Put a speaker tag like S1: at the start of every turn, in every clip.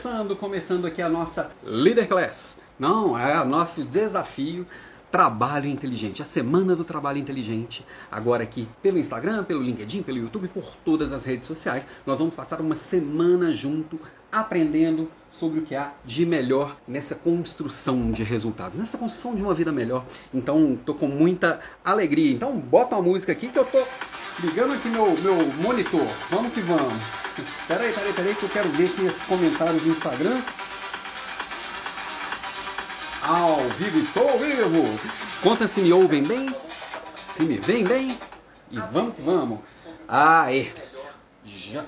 S1: começando, começando aqui a nossa Leader Class. Não, é o nosso desafio Trabalho Inteligente, a Semana do Trabalho Inteligente. Agora aqui pelo Instagram, pelo LinkedIn, pelo YouTube, por todas as redes sociais. Nós vamos passar uma semana junto aprendendo sobre o que há de melhor nessa construção de resultados, nessa construção de uma vida melhor. Então, tô com muita alegria. Então, bota uma música aqui que eu tô ligando aqui meu, meu monitor. Vamos que vamos. Peraí, peraí, peraí, que eu quero ver aqui esses comentários do Instagram. Ao vivo, estou ao vivo. Conta se me ouvem bem, se me veem bem. E vamos que vamos. Aê. Já.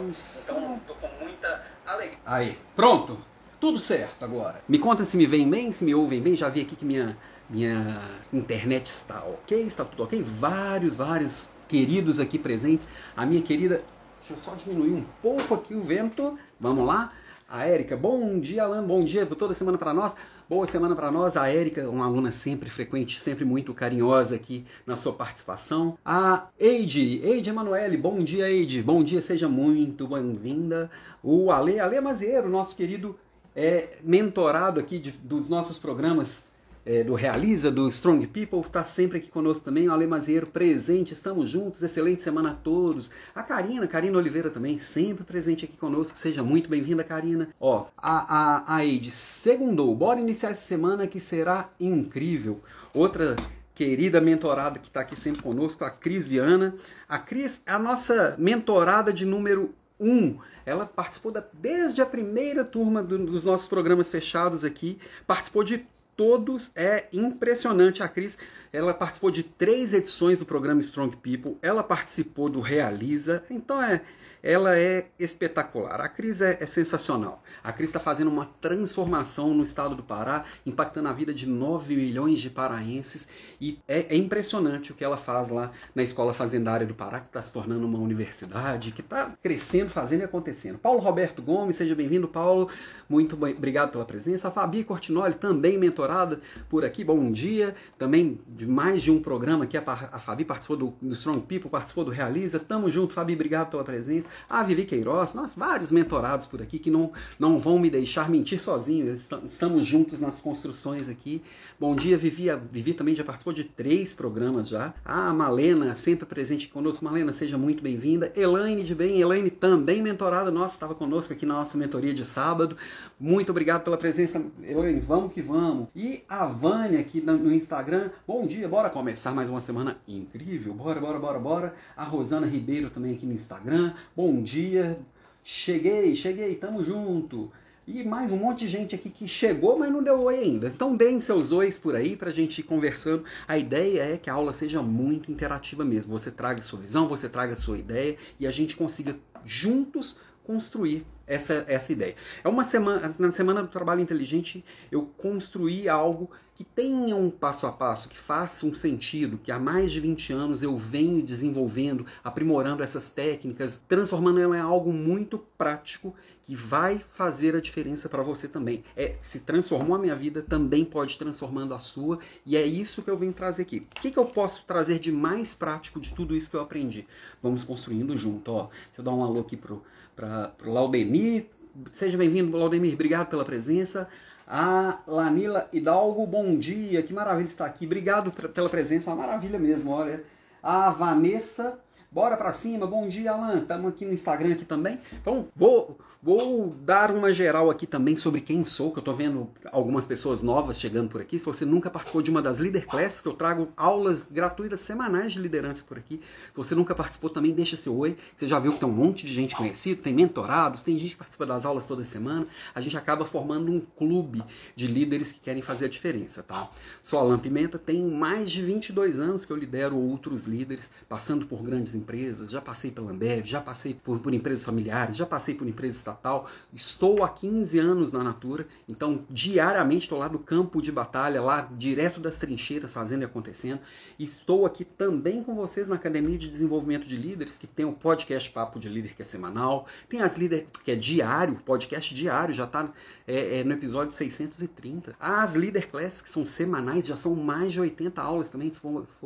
S1: Então, tô com muita alegria. Aí, pronto. Tudo certo agora. Me conta se me veem bem, se me ouvem bem. Já vi aqui que minha, minha internet está ok, está tudo ok. Vários, vários queridos aqui presentes. A minha querida, deixa eu só diminuir um pouco aqui o vento. Vamos lá. A Érica, bom dia, Alan, bom dia toda semana para nós. Boa semana para nós. A Érica, uma aluna sempre frequente, sempre muito carinhosa aqui na sua participação. A Eide, Eide Emanuele, bom dia, Eide. Bom dia, seja muito bem-vinda. O Ale, Ale Mazieiro, nosso querido é, mentorado aqui de, dos nossos programas é, do Realiza, do Strong People, está sempre aqui conosco também, o Ale Mazieiro presente, estamos juntos, excelente semana a todos. A Karina, Karina Oliveira também, sempre presente aqui conosco, seja muito bem-vinda, Karina. Ó, a, a, a Eide, segundou, bora iniciar essa semana que será incrível. Outra querida mentorada que está aqui sempre conosco, a Cris Viana. A Cris é a nossa mentorada de número 1. Um. Ela participou da, desde a primeira turma do, dos nossos programas fechados aqui, participou de todos. É impressionante. A Cris, ela participou de três edições do programa Strong People. Ela participou do Realiza. Então é, ela é espetacular. A Cris é, é sensacional. A Cris está fazendo uma transformação no estado do Pará, impactando a vida de 9 milhões de paraenses. E é, é impressionante o que ela faz lá na Escola Fazendária do Pará, que está se tornando uma universidade, que está crescendo, fazendo e acontecendo. Paulo Roberto Gomes, seja bem-vindo, Paulo. Muito bem, obrigado pela presença. A Fabi Cortinoli, também mentorada por aqui. Bom dia. Também de mais de um programa aqui. A, a Fabi participou do, do Strong People, participou do Realiza. Tamo junto, Fabi. Obrigado pela presença. A Vivi Queiroz, nós vários mentorados por aqui que não, não vão me deixar mentir sozinho. Estamos juntos nas construções aqui. Bom dia, Vivi. A Vivi também já participou de três programas já. A Malena, sempre presente conosco. Malena, seja muito bem-vinda. Elaine de bem, Elaine também mentorada nossa, estava conosco aqui na nossa mentoria de sábado. Muito obrigado pela presença, Elaine. Vamos que vamos. E a Vânia aqui no Instagram. Bom dia, bora começar mais uma semana incrível. Bora, bora, bora, bora. A Rosana Ribeiro também aqui no Instagram. Bom dia. Cheguei, cheguei, tamo junto. E mais um monte de gente aqui que chegou, mas não deu oi ainda. Então deem seus ois por aí pra gente ir conversando. A ideia é que a aula seja muito interativa mesmo. Você traga sua visão, você traga sua ideia e a gente consiga juntos construir essa, essa ideia. É uma semana, na semana do trabalho inteligente, eu construí algo que tenha um passo a passo, que faça um sentido, que há mais de 20 anos eu venho desenvolvendo, aprimorando essas técnicas, transformando ela em algo muito prático que vai fazer a diferença para você também. É, se transformou a minha vida, também pode transformando a sua, e é isso que eu venho trazer aqui. O que, que eu posso trazer de mais prático de tudo isso que eu aprendi? Vamos construindo junto, ó. Deixa eu dar um alô aqui pro para o Laudemir. Seja bem-vindo, Laudemir. Obrigado pela presença. A Lanila Hidalgo, bom dia. Que maravilha estar aqui. Obrigado pela presença. Uma maravilha mesmo, olha. A Vanessa, Bora pra cima, bom dia Alan, estamos aqui no Instagram aqui também. Então vou, vou dar uma geral aqui também sobre quem sou, que eu tô vendo algumas pessoas novas chegando por aqui. Se você nunca participou de uma das Leader Classes, que eu trago aulas gratuitas semanais de liderança por aqui. Se você nunca participou também, deixa seu oi. Você já viu que tem um monte de gente conhecida, tem mentorados, tem gente que participa das aulas toda semana. A gente acaba formando um clube de líderes que querem fazer a diferença, tá? Sou Alan Pimenta, tem mais de 22 anos que eu lidero outros líderes, passando por grandes empresas empresas, já passei pela Ambev, já passei por, por empresas familiares, já passei por empresa estatal. Estou há 15 anos na Natura, então diariamente estou lá no campo de batalha, lá direto das trincheiras, fazendo e acontecendo. Estou aqui também com vocês na Academia de Desenvolvimento de Líderes, que tem o podcast Papo de Líder, que é semanal, tem as líderes, que é diário, podcast diário, já está é, é, no episódio 630. As Leader Classes, que são semanais, já são mais de 80 aulas também.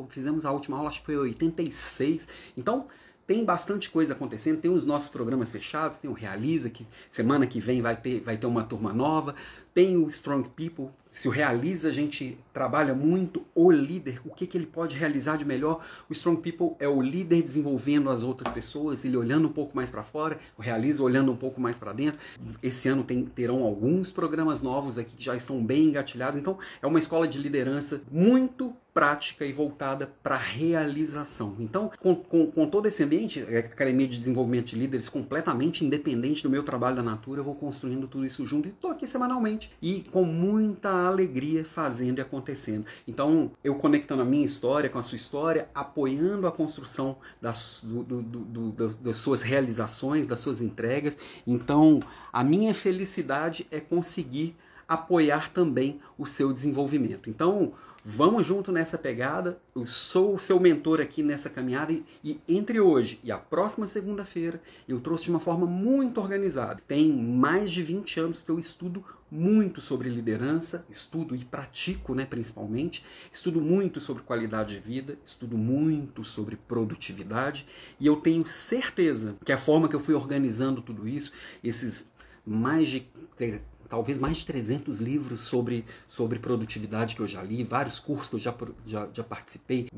S1: Fizemos a última aula, acho que foi 86. Então, então, tem bastante coisa acontecendo, tem os nossos programas fechados, tem o Realiza, que semana que vem vai ter, vai ter uma turma nova, tem o Strong People, se o Realiza a gente trabalha muito o líder, o que, que ele pode realizar de melhor. O Strong People é o líder desenvolvendo as outras pessoas, ele olhando um pouco mais para fora, o Realiza olhando um pouco mais para dentro. Esse ano tem, terão alguns programas novos aqui que já estão bem engatilhados, então é uma escola de liderança muito prática e voltada para realização. Então, com, com, com, todo esse ambiente, a Academia de Desenvolvimento de Líderes completamente independente do meu trabalho da Natura, eu vou construindo tudo isso junto e estou aqui semanalmente e com muita alegria fazendo e acontecendo. Então, eu conectando a minha história com a sua história, apoiando a construção das, do, do, do, das suas realizações, das suas entregas. Então, a minha felicidade é conseguir apoiar também o seu desenvolvimento. Então, Vamos junto nessa pegada. Eu sou o seu mentor aqui nessa caminhada e, e entre hoje e a próxima segunda-feira eu trouxe de uma forma muito organizada. Tem mais de 20 anos que eu estudo muito sobre liderança, estudo e pratico, né, principalmente. Estudo muito sobre qualidade de vida, estudo muito sobre produtividade e eu tenho certeza que a forma que eu fui organizando tudo isso, esses mais de talvez mais de 300 livros sobre, sobre produtividade que eu já li, vários cursos que eu já, já, já participei,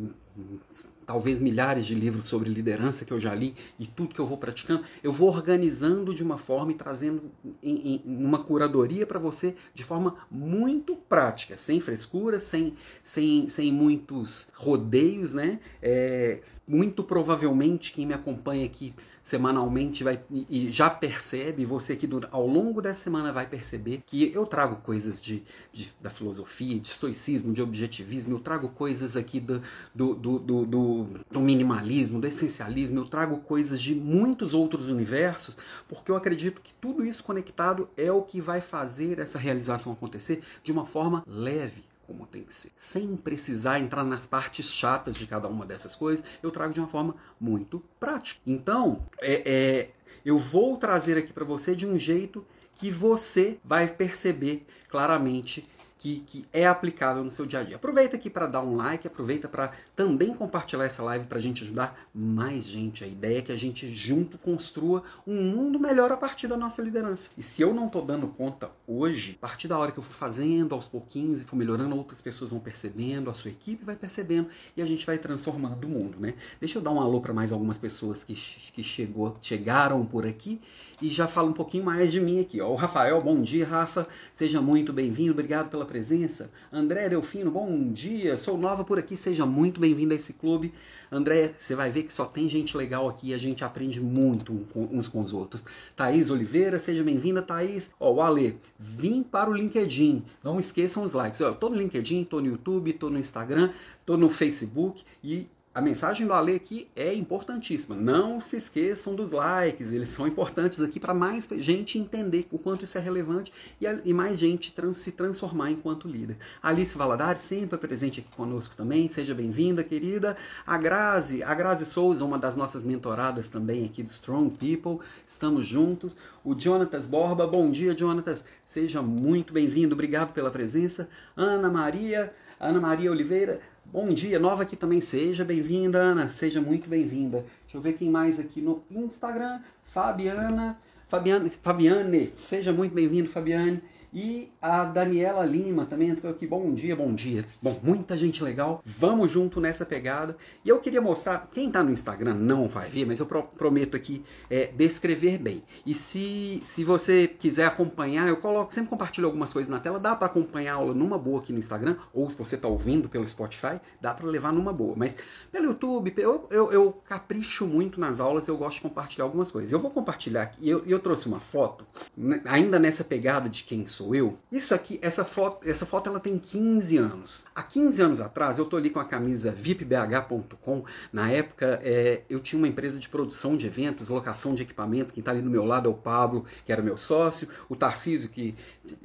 S1: talvez milhares de livros sobre liderança que eu já li e tudo que eu vou praticando, eu vou organizando de uma forma e trazendo em, em uma curadoria para você de forma muito prática, sem frescura, sem, sem, sem muitos rodeios, né? É, muito provavelmente quem me acompanha aqui semanalmente vai e já percebe, você que ao longo dessa semana vai perceber que eu trago coisas de, de da filosofia, de estoicismo, de objetivismo, eu trago coisas aqui do, do, do, do, do minimalismo, do essencialismo, eu trago coisas de muitos outros universos, porque eu acredito que tudo isso conectado é o que vai fazer essa realização acontecer de uma forma leve, como tem que ser. Sem precisar entrar nas partes chatas de cada uma dessas coisas, eu trago de uma forma muito prática. Então, é, é eu vou trazer aqui para você de um jeito que você vai perceber claramente que, que é aplicável no seu dia a dia. Aproveita aqui para dar um like, aproveita para também compartilhar essa live para a gente ajudar mais gente. A ideia é que a gente junto construa um mundo melhor a partir da nossa liderança. E se eu não estou dando conta hoje, a partir da hora que eu for fazendo aos pouquinhos e for melhorando, outras pessoas vão percebendo, a sua equipe vai percebendo e a gente vai transformando o mundo, né? Deixa eu dar um alô para mais algumas pessoas que, que chegou, chegaram por aqui e já fala um pouquinho mais de mim aqui. Ó, o Rafael, bom dia, Rafa. Seja muito bem-vindo, obrigado pela presença. André Delfino, bom dia. Sou nova por aqui, seja muito bem-vindo a esse clube. André, você vai ver que só tem gente legal aqui e a gente aprende muito uns com os outros. Thaís Oliveira, seja bem-vinda, Thaís. Ó, o Ale, vim para o LinkedIn. Não esqueçam os likes. Eu tô no LinkedIn, tô no YouTube, tô no Instagram, tô no Facebook e a mensagem do Ale aqui é importantíssima. Não se esqueçam dos likes, eles são importantes aqui para mais gente entender o quanto isso é relevante e, e mais gente trans, se transformar enquanto líder. Alice Valadares, sempre presente aqui conosco também, seja bem-vinda, querida. A Grazi, a Grazi Souza, uma das nossas mentoradas também aqui do Strong People, estamos juntos. O Jonatas Borba, bom dia, Jonatas, seja muito bem-vindo, obrigado pela presença. Ana Maria, Ana Maria Oliveira, Bom dia, nova aqui também. Seja bem-vinda, Ana. Seja muito bem-vinda. Deixa eu ver quem mais aqui no Instagram. Fabiana. Fabiana, Fabiane, seja muito bem-vindo, Fabiane. E a Daniela Lima também entrou aqui. Bom dia, bom dia. Bom, muita gente legal. Vamos junto nessa pegada. E eu queria mostrar, quem está no Instagram não vai ver, mas eu prometo aqui é, descrever bem. E se, se você quiser acompanhar, eu coloco, sempre compartilho algumas coisas na tela. Dá para acompanhar a aula numa boa aqui no Instagram, ou se você está ouvindo pelo Spotify, dá para levar numa boa. Mas pelo YouTube, eu, eu, eu, capricho muito nas aulas, eu gosto de compartilhar algumas coisas. Eu vou compartilhar aqui, eu, eu trouxe uma foto, né, ainda nessa pegada de quem sou sou eu. Isso aqui, essa foto, essa foto ela tem 15 anos. Há 15 anos atrás, eu tô ali com a camisa vipbh.com. Na época, é, eu tinha uma empresa de produção de eventos, locação de equipamentos. Quem está ali no meu lado é o Pablo, que era meu sócio, o Tarcísio, que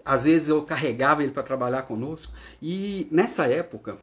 S1: às vezes eu carregava ele para trabalhar conosco. E nessa época,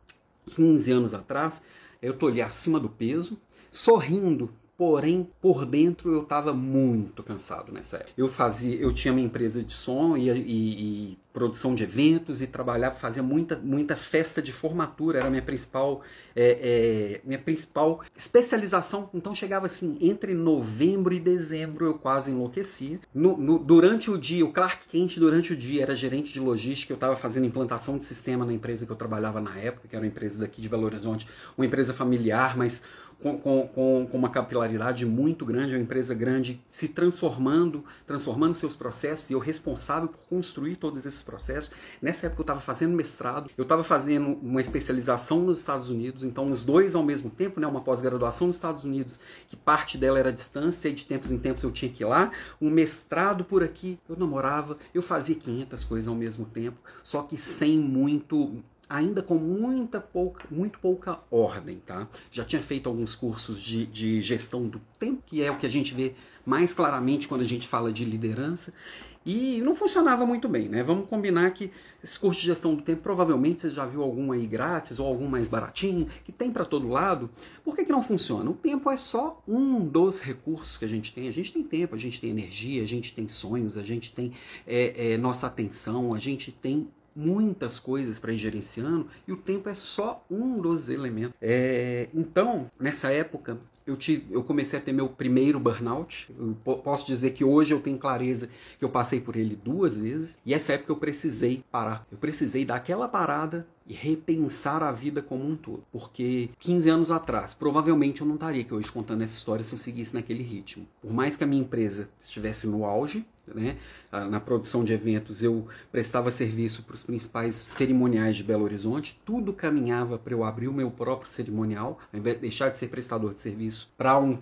S1: 15 anos atrás, eu tô ali acima do peso, sorrindo Porém, por dentro eu estava muito cansado nessa época. Eu fazia, eu tinha minha empresa de som e, e, e, produção de eventos e trabalhava, fazia muita, muita festa de formatura, era minha principal, é, é, minha principal especialização. Então chegava assim, entre novembro e dezembro eu quase enlouquecia. No, no, durante o dia, o Clark Kent durante o dia era gerente de logística, eu estava fazendo implantação de sistema na empresa que eu trabalhava na época, que era uma empresa daqui de Belo Horizonte, uma empresa familiar, mas com, com, com, uma capilaridade muito grande, uma empresa grande se transformando, transformando seus processos, e eu responsável por construir todos esses processos. Nessa época eu estava fazendo mestrado, eu estava fazendo uma especialização nos Estados Unidos, então os dois ao mesmo tempo, né, uma pós-graduação nos Estados Unidos, que parte dela era distância, e de tempos em tempos eu tinha que ir lá, um mestrado por aqui, eu namorava, eu fazia 500 coisas ao mesmo tempo, só que sem muito ainda com muita pouca, muito pouca ordem, tá? Já tinha feito alguns cursos de, de gestão do tempo, que é o que a gente vê mais claramente quando a gente fala de liderança, e não funcionava muito bem, né? Vamos combinar que esse curso de gestão do tempo, provavelmente você já viu algum aí grátis ou algum mais baratinho, que tem para todo lado. Por que, que não funciona? O tempo é só um dos recursos que a gente tem. A gente tem tempo, a gente tem energia, a gente tem sonhos, a gente tem é, é, nossa atenção, a gente tem muitas coisas para ir gerenciando e o tempo é só um dos elementos. É, então, nessa época, eu, tive, eu comecei a ter meu primeiro burnout. Eu posso dizer que hoje eu tenho clareza que eu passei por ele duas vezes. E essa época eu precisei parar. Eu precisei dar aquela parada e repensar a vida como um todo. Porque 15 anos atrás, provavelmente eu não estaria aqui hoje contando essa história se eu seguisse naquele ritmo. Por mais que a minha empresa estivesse no auge, né? Na produção de eventos, eu prestava serviço para os principais cerimoniais de Belo Horizonte. Tudo caminhava para eu abrir o meu próprio cerimonial, ao invés de deixar de ser prestador de serviço para um,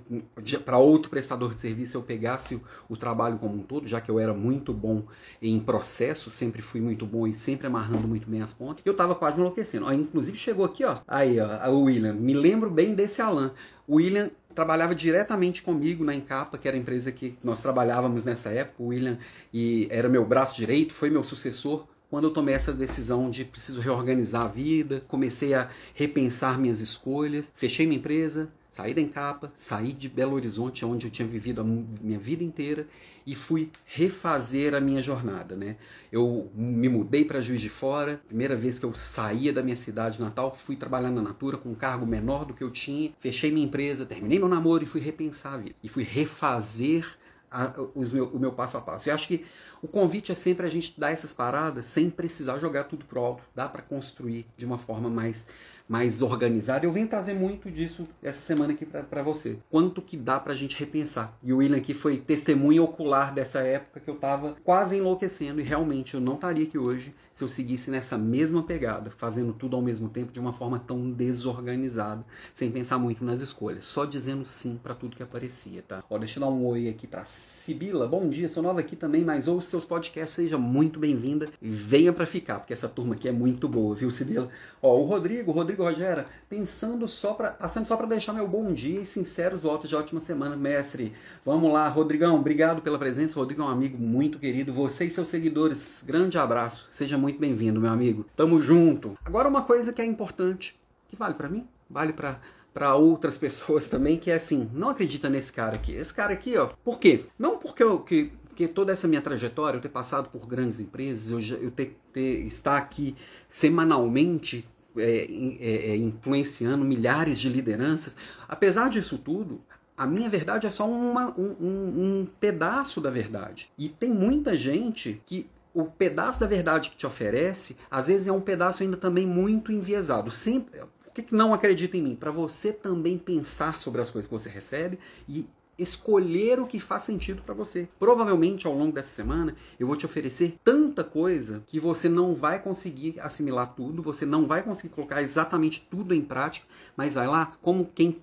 S1: outro prestador de serviço, eu pegasse o, o, trabalho como um todo, já que eu era muito bom em processo, sempre fui muito bom e sempre amarrando muito bem as pontas. Eu estava quase enlouquecendo. Ó, inclusive chegou aqui, ó, aí, ó, o William. Me lembro bem desse Alan. William trabalhava diretamente comigo na Encapa, que era a empresa que nós trabalhávamos nessa época. O William e era meu braço direito, foi meu sucessor quando eu tomei essa decisão de preciso reorganizar a vida, comecei a repensar minhas escolhas, fechei minha empresa, saí da Encapa, saí de Belo Horizonte, onde eu tinha vivido a minha vida inteira, e fui refazer a minha jornada. Né? Eu me mudei para Juiz de Fora, primeira vez que eu saía da minha cidade natal, fui trabalhar na Natura com um cargo menor do que eu tinha, fechei minha empresa, terminei meu namoro e fui repensar a vida. E fui refazer a, os meu, o meu passo a passo. E acho que o convite é sempre a gente dar essas paradas sem precisar jogar tudo pro alto. Dá para construir de uma forma mais mais organizada. Eu venho trazer muito disso essa semana aqui para você. Quanto que dá pra gente repensar. E o William aqui foi testemunha ocular dessa época que eu tava quase enlouquecendo e realmente eu não estaria aqui hoje se eu seguisse nessa mesma pegada, fazendo tudo ao mesmo tempo de uma forma tão desorganizada, sem pensar muito nas escolhas, só dizendo sim para tudo que aparecia, tá? Ó, deixa eu dar um oi aqui pra Sibila. Bom dia, sou nova aqui também, mas ouça seus podcasts, seja muito bem-vinda e venha para ficar, porque essa turma aqui é muito boa, viu, Sibila? Ó, o Rodrigo, o Rodrigo Rogera, pensando só para, passando só para deixar meu bom dia e sinceros votos de ótima semana, mestre. Vamos lá, Rodrigão, obrigado pela presença. Rodrigo é um amigo muito querido. Você e seus seguidores, grande abraço. Seja muito bem-vindo, meu amigo. Tamo junto. Agora uma coisa que é importante, que vale para mim, vale para para outras pessoas também, que é assim, não acredita nesse cara aqui. Esse cara aqui, ó, por quê? Não porque eu que porque toda essa minha trajetória, eu ter passado por grandes empresas, eu, eu ter, ter estar aqui semanalmente é, é, é, influenciando milhares de lideranças. Apesar disso tudo, a minha verdade é só uma, um, um, um pedaço da verdade. E tem muita gente que o pedaço da verdade que te oferece, às vezes é um pedaço ainda também muito enviesado. Sempre, por que não acredita em mim? Para você também pensar sobre as coisas que você recebe e escolher o que faz sentido para você. Provavelmente ao longo dessa semana eu vou te oferecer tanta coisa que você não vai conseguir assimilar tudo, você não vai conseguir colocar exatamente tudo em prática, mas vai lá como quem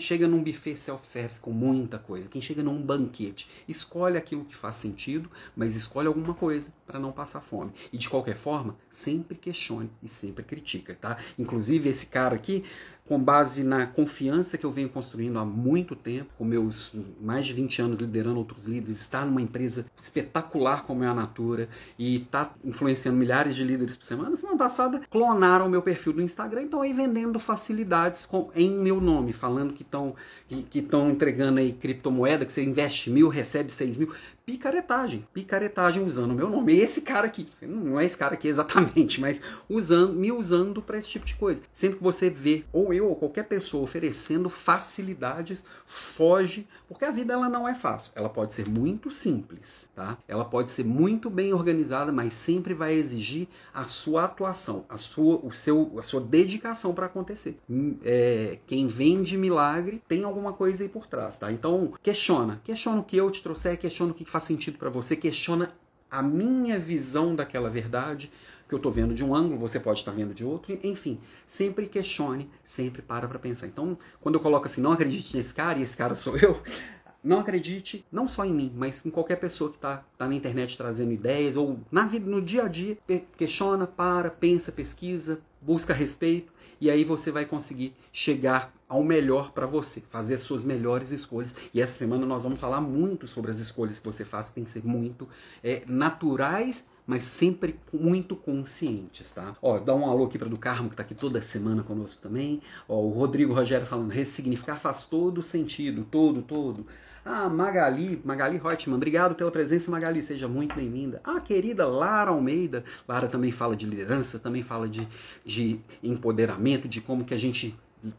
S1: chega num buffet self-service com muita coisa, quem chega num banquete, escolhe aquilo que faz sentido, mas escolhe alguma coisa para não passar fome. E de qualquer forma, sempre questione e sempre critica, tá? Inclusive esse cara aqui com base na confiança que eu venho construindo há muito tempo, com meus mais de 20 anos liderando outros líderes, estar numa empresa espetacular como é a Natura e está influenciando milhares de líderes por semana. Semana passada clonaram meu perfil do Instagram e estão aí vendendo facilidades com, em meu nome, falando que estão que estão entregando aí criptomoeda, que você investe mil, recebe seis mil picaretagem, picaretagem usando o meu nome. Esse cara aqui, não é esse cara aqui exatamente, mas usando, me usando para esse tipo de coisa. Sempre que você vê, ou eu ou qualquer pessoa oferecendo facilidades, foge, porque a vida ela não é fácil. Ela pode ser muito simples, tá? Ela pode ser muito bem organizada, mas sempre vai exigir a sua atuação, a sua, o seu, a sua dedicação para acontecer. Hum, é, quem vende milagre tem alguma coisa aí por trás, tá? Então questiona, questiona o que eu te trouxer, questiona o que faz sentido para você, questiona a minha visão daquela verdade que eu estou vendo de um ângulo, você pode estar vendo de outro, enfim, sempre questione, sempre para para pensar. Então, quando eu coloco assim, não acredite nesse cara e esse cara sou eu, não acredite não só em mim, mas em qualquer pessoa que está tá na internet trazendo ideias ou na vida, no dia a dia, questiona, para, pensa, pesquisa, busca respeito e aí você vai conseguir chegar ao melhor para você, fazer as suas melhores escolhas. E essa semana nós vamos falar muito sobre as escolhas que você faz, que tem que ser muito é, naturais, mas sempre muito conscientes, tá? Ó, dá um alô aqui para do Carmo, que está aqui toda semana conosco também. Ó, o Rodrigo Rogério falando, ressignificar faz todo sentido, todo, todo. Ah, Magali, Magali Reutemann, obrigado pela presença, Magali, seja muito bem-vinda. Ah, querida Lara Almeida, Lara também fala de liderança, também fala de, de empoderamento, de como que a gente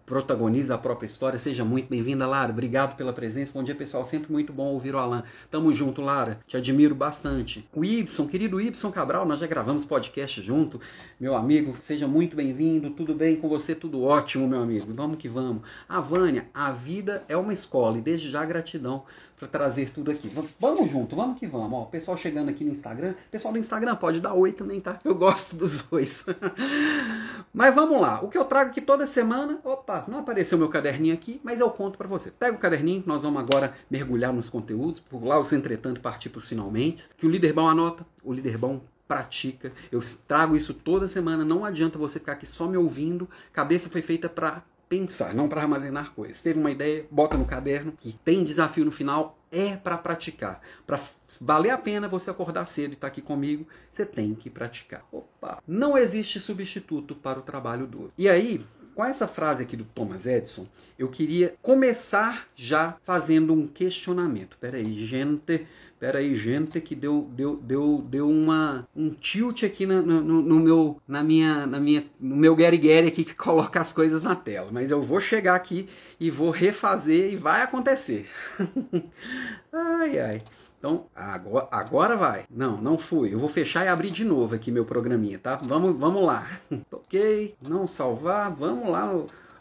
S1: protagoniza a própria história. Seja muito bem-vinda, Lara. Obrigado pela presença. Bom dia, pessoal. Sempre muito bom ouvir o Alan. Tamo junto, Lara. Te admiro bastante. O Ibson, querido Ibson Cabral, nós já gravamos podcast junto. Meu amigo, seja muito bem-vindo. Tudo bem com você? Tudo ótimo, meu amigo. Vamos que vamos. A Vânia, a vida é uma escola e desde já gratidão para trazer tudo aqui. Vamos junto, vamos que vamos. Ó, pessoal chegando aqui no Instagram, pessoal do Instagram pode dar oi também, tá? Eu gosto dos ois. mas vamos lá, o que eu trago aqui toda semana, opa, não apareceu meu caderninho aqui, mas eu conto para você. Pega o caderninho, nós vamos agora mergulhar nos conteúdos, por lá os entretanto partir para os finalmente, que o líder bom anota, o líder bom pratica. Eu trago isso toda semana, não adianta você ficar aqui só me ouvindo. Cabeça foi feita para pensar, não para armazenar coisas. Teve uma ideia, bota no caderno e tem desafio no final, é para praticar. Para valer a pena você acordar cedo e estar tá aqui comigo, você tem que praticar. Opa, não existe substituto para o trabalho duro. E aí, com essa frase aqui do Thomas Edison, eu queria começar já fazendo um questionamento. Peraí, gente, Pera aí, gente, que deu, deu, deu, deu uma, um tilt aqui no, no, no meu, na minha, na minha, no meu Gary Gary aqui que coloca as coisas na tela. Mas eu vou chegar aqui e vou refazer e vai acontecer. ai, ai. Então, agora, agora vai. Não, não fui. Eu vou fechar e abrir de novo aqui meu programinha, tá? Vamos, vamos lá. ok, não salvar, vamos lá.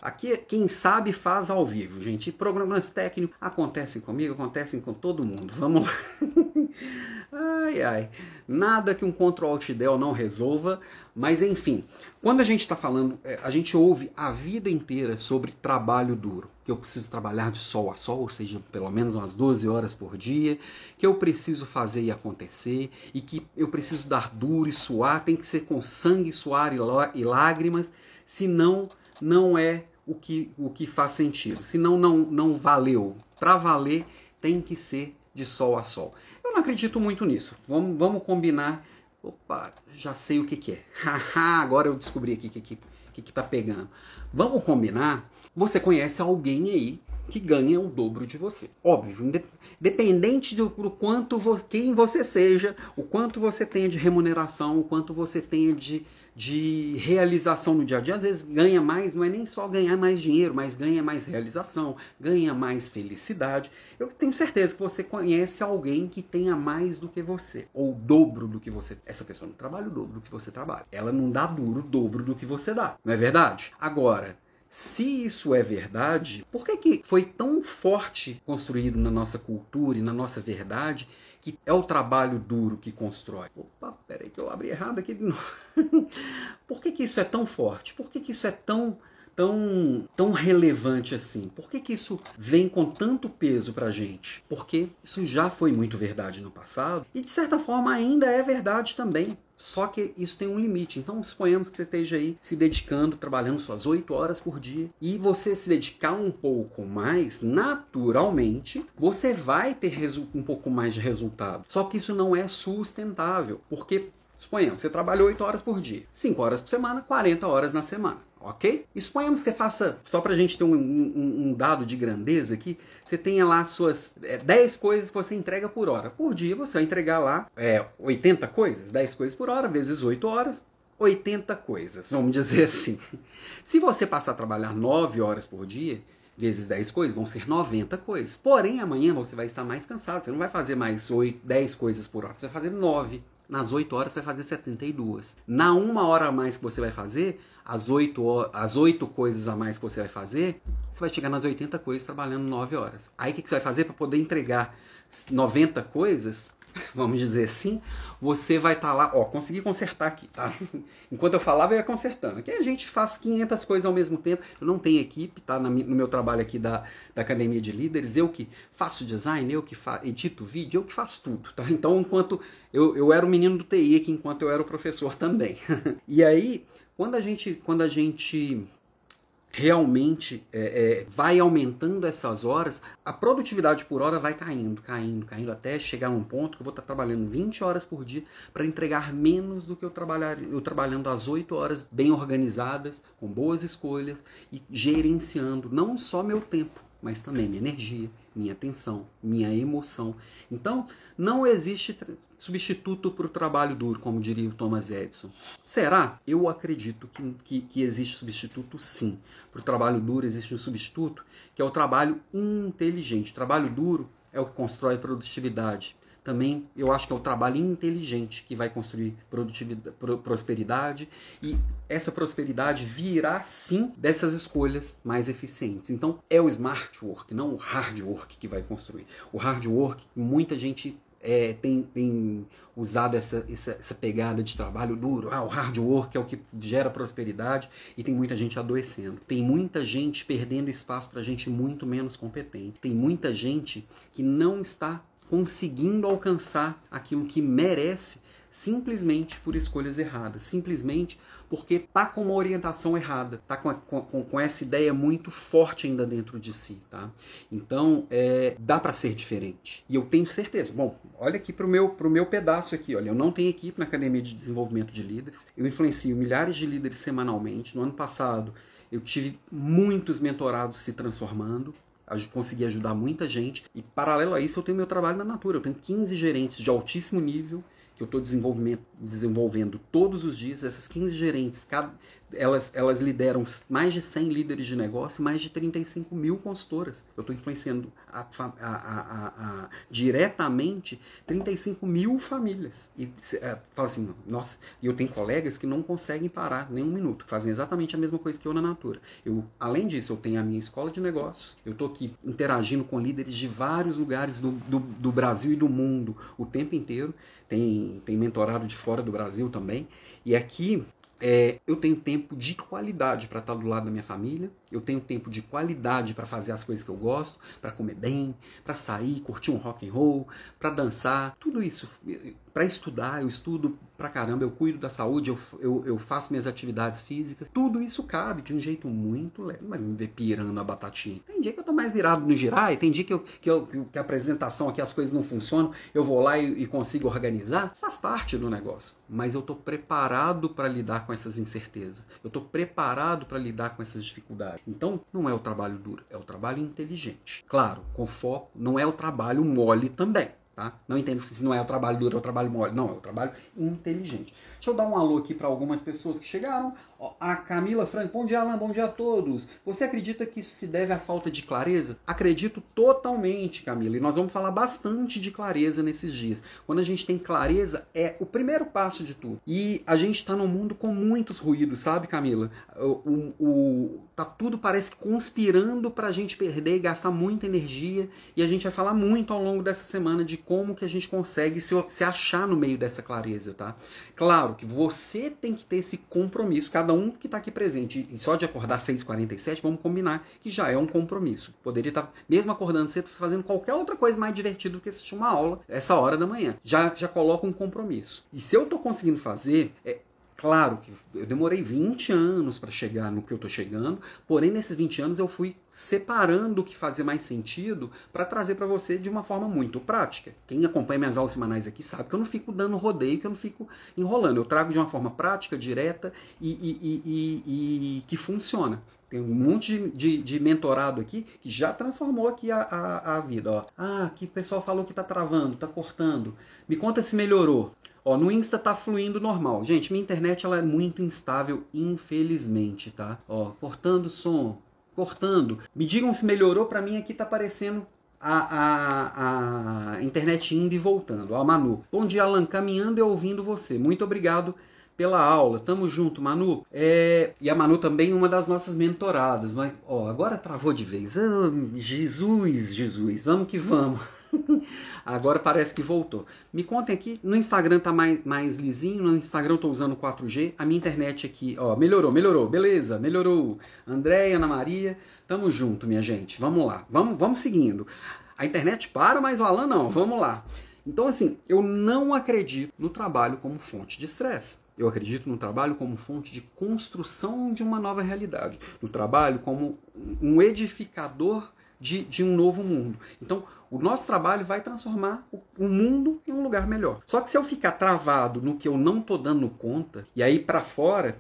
S1: Aqui, quem sabe faz ao vivo, gente. Programas técnicos acontecem comigo, acontecem com todo mundo. Vamos lá. ai, ai. Nada que um Ctrl Alt Del não resolva, mas enfim. Quando a gente está falando, é, a gente ouve a vida inteira sobre trabalho duro. Que eu preciso trabalhar de sol a sol, ou seja, pelo menos umas 12 horas por dia, que eu preciso fazer e acontecer, e que eu preciso dar duro e suar, tem que ser com sangue, suar e lágrimas, senão não é o que, o que faz sentido. Senão, não, não valeu. Para valer, tem que ser de sol a sol. Não acredito muito nisso. Vamos, vamos combinar. Opa, já sei o que, que é. Agora eu descobri aqui o que, que, que, que tá pegando. Vamos combinar. Você conhece alguém aí que ganha o dobro de você. Óbvio, independente do, do quanto vo, quem você seja, o quanto você tenha de remuneração, o quanto você tenha de, de realização no dia a dia. Às vezes ganha mais, não é nem só ganhar mais dinheiro, mas ganha mais realização, ganha mais felicidade. Eu tenho certeza que você conhece alguém que tenha mais do que você, ou o dobro do que você. Essa pessoa não trabalha o dobro do que você trabalha. Ela não dá duro o dobro do que você dá. Não é verdade? Agora, se isso é verdade, por que, que foi tão forte construído na nossa cultura e na nossa verdade que é o trabalho duro que constrói? Opa, peraí que eu abri errado aqui de novo. por que, que isso é tão forte? Por que, que isso é tão tão, tão relevante assim? Por que, que isso vem com tanto peso pra gente? Porque isso já foi muito verdade no passado e de certa forma ainda é verdade também. Só que isso tem um limite. Então, suponhamos que você esteja aí se dedicando, trabalhando suas 8 horas por dia, e você se dedicar um pouco mais, naturalmente, você vai ter um pouco mais de resultado. Só que isso não é sustentável, porque suponhamos, você trabalha 8 horas por dia, 5 horas por semana, 40 horas na semana ok? Suponhamos que você faça, só para a gente ter um, um, um, dado de grandeza aqui, você tenha lá suas é, 10 coisas que você entrega por hora. Por dia você vai entregar lá é, 80 coisas, 10 coisas por hora, vezes 8 horas, 80 coisas, vamos dizer assim. Se você passar a trabalhar 9 horas por dia, vezes 10 coisas, vão ser 90 coisas. Porém, amanhã você vai estar mais cansado, você não vai fazer mais 8, 10 coisas por hora, você vai fazer 9. Nas 8 horas você vai fazer 72. Na uma hora a mais que você vai fazer, as 8, as 8 coisas a mais que você vai fazer, você vai chegar nas 80 coisas trabalhando 9 horas. Aí o que, que você vai fazer para poder entregar 90 coisas? Vamos dizer assim, você vai estar tá lá, ó, consegui consertar aqui, tá? Enquanto eu falava, eu ia consertando. Aqui a gente faz 500 coisas ao mesmo tempo. Eu não tenho equipe, tá? No meu trabalho aqui da, da Academia de Líderes, eu que faço design, eu que edito vídeo, eu que faço tudo, tá? Então, enquanto eu, eu era o menino do TI aqui, enquanto eu era o professor também. e aí, quando a gente, quando a gente realmente é, é, vai aumentando essas horas, a produtividade por hora vai caindo, caindo, caindo, até chegar num ponto que eu vou estar trabalhando 20 horas por dia para entregar menos do que eu, trabalhar, eu trabalhando as 8 horas bem organizadas, com boas escolhas e gerenciando não só meu tempo, mas também minha energia, minha atenção, minha emoção. Então, não existe substituto para o trabalho duro, como diria o Thomas Edison. Será? Eu acredito que, que, que existe substituto sim. Para o trabalho duro existe um substituto, que é o trabalho inteligente. Trabalho duro é o que constrói produtividade também eu acho que é o trabalho inteligente que vai construir produtividade, prosperidade e essa prosperidade virá sim dessas escolhas mais eficientes. Então é o smart work, não o hard work que vai construir. O hard work, muita gente é, tem, tem usado essa, essa, essa, pegada de trabalho duro. Ah, o hard work é o que gera prosperidade e tem muita gente adoecendo. Tem muita gente perdendo espaço para gente muito menos competente. Tem muita gente que não está conseguindo alcançar aquilo que merece simplesmente por escolhas erradas, simplesmente porque tá com uma orientação errada, tá com, com, com essa ideia muito forte ainda dentro de si, tá? Então, é, dá para ser diferente. E eu tenho certeza. Bom, olha aqui pro meu, pro meu pedaço aqui, olha, eu não tenho equipe na Academia de Desenvolvimento de Líderes, eu influencio milhares de líderes semanalmente. No ano passado, eu tive muitos mentorados se transformando, consegui ajudar muita gente. E paralelo a isso, eu tenho meu trabalho na Natura. Eu tenho 15 gerentes de altíssimo nível que eu estou desenvolvendo todos os dias. Essas 15 gerentes, cada, elas, elas lideram mais de 100 líderes de negócio e mais de 35 mil consultoras. Eu estou influenciando a, a, a, diretamente 35 mil famílias. E é, fala assim, nossa, e eu tenho colegas que não conseguem parar nem um minuto, fazem exatamente a mesma coisa que eu na Natura. Eu, além disso, eu tenho a minha escola de negócios, eu estou aqui interagindo com líderes de vários lugares do, do, do Brasil e do mundo o tempo inteiro. Tem, tem mentorado de fora do Brasil também. E aqui é, eu tenho tempo de qualidade para estar do lado da minha família, eu tenho tempo de qualidade para fazer as coisas que eu gosto, para comer bem, para sair, curtir um rock and roll, para dançar, tudo isso para estudar, eu estudo pra caramba, eu cuido da saúde, eu, eu, eu, faço minhas atividades físicas. Tudo isso cabe de um jeito muito leve. Mas me ver pirando a batatinha. Tem dia que eu tô mais virado no girar, tem dia que, eu, que, eu, que a apresentação aqui, as coisas não funcionam, eu vou lá e, e consigo organizar. Faz parte do negócio. Mas eu tô preparado para lidar com essas incertezas. Eu tô preparado para lidar com essas dificuldades. Então, não é o trabalho duro, é o trabalho inteligente. Claro, com foco, não é o trabalho mole também. Tá? Não entendo se não é o trabalho duro, é o trabalho mole. Não, é o trabalho inteligente. Deixa eu dar um alô aqui para algumas pessoas que chegaram. A Camila Franco, bom dia Alan, bom dia a todos. Você acredita que isso se deve à falta de clareza? Acredito totalmente, Camila, e nós vamos falar bastante de clareza nesses dias. Quando a gente tem clareza, é o primeiro passo de tudo. E a gente está num mundo com muitos ruídos, sabe, Camila? O, o, o tá tudo parece conspirando para a gente perder e gastar muita energia. E a gente vai falar muito ao longo dessa semana de como que a gente consegue se, se achar no meio dessa clareza, tá? Claro que você tem que ter esse compromisso, cada um que está aqui presente, e só de acordar às 6h47, vamos combinar que já é um compromisso. Poderia estar, tá, mesmo acordando cedo, fazendo qualquer outra coisa mais divertida do que assistir uma aula essa hora da manhã. Já, já coloca um compromisso. E se eu estou conseguindo fazer, é, Claro que eu demorei 20 anos para chegar no que eu estou chegando, porém nesses 20 anos eu fui separando o que fazia mais sentido para trazer para você de uma forma muito prática. Quem acompanha minhas aulas semanais aqui sabe que eu não fico dando rodeio, que eu não fico enrolando. Eu trago de uma forma prática, direta e, e, e, e que funciona. Tem um monte de, de, de, mentorado aqui que já transformou aqui a, a, a vida. Ó. Ah, que pessoal falou que está travando, está cortando. Me conta se melhorou. Ó, no Insta tá fluindo normal. Gente, minha internet ela é muito instável, infelizmente, tá? Ó, cortando som, cortando. Me digam se melhorou, para mim aqui tá aparecendo a, a, a internet indo e voltando. Ó, Manu. Bom dia, Alan, caminhando e ouvindo você. Muito obrigado pela aula. Tamo junto, Manu. É... E a Manu também uma das nossas mentoradas. Mas, ó, agora travou de vez. Oh, Jesus, Jesus, vamos que vamos. Agora parece que voltou. Me contem aqui, no Instagram tá mais, mais lisinho, no Instagram eu tô usando 4G, a minha internet aqui, ó, melhorou, melhorou, beleza, melhorou. Andréia, Ana Maria, tamo junto, minha gente. Vamos lá, vamos, vamos seguindo. A internet para, mas o Alan não, vamos lá. Então, assim, eu não acredito no trabalho como fonte de estresse. Eu acredito no trabalho como fonte de construção de uma nova realidade. No trabalho como um edificador de, de um novo mundo. Então, o nosso trabalho vai transformar o mundo em um lugar melhor. Só que se eu ficar travado no que eu não tô dando conta, e aí para fora,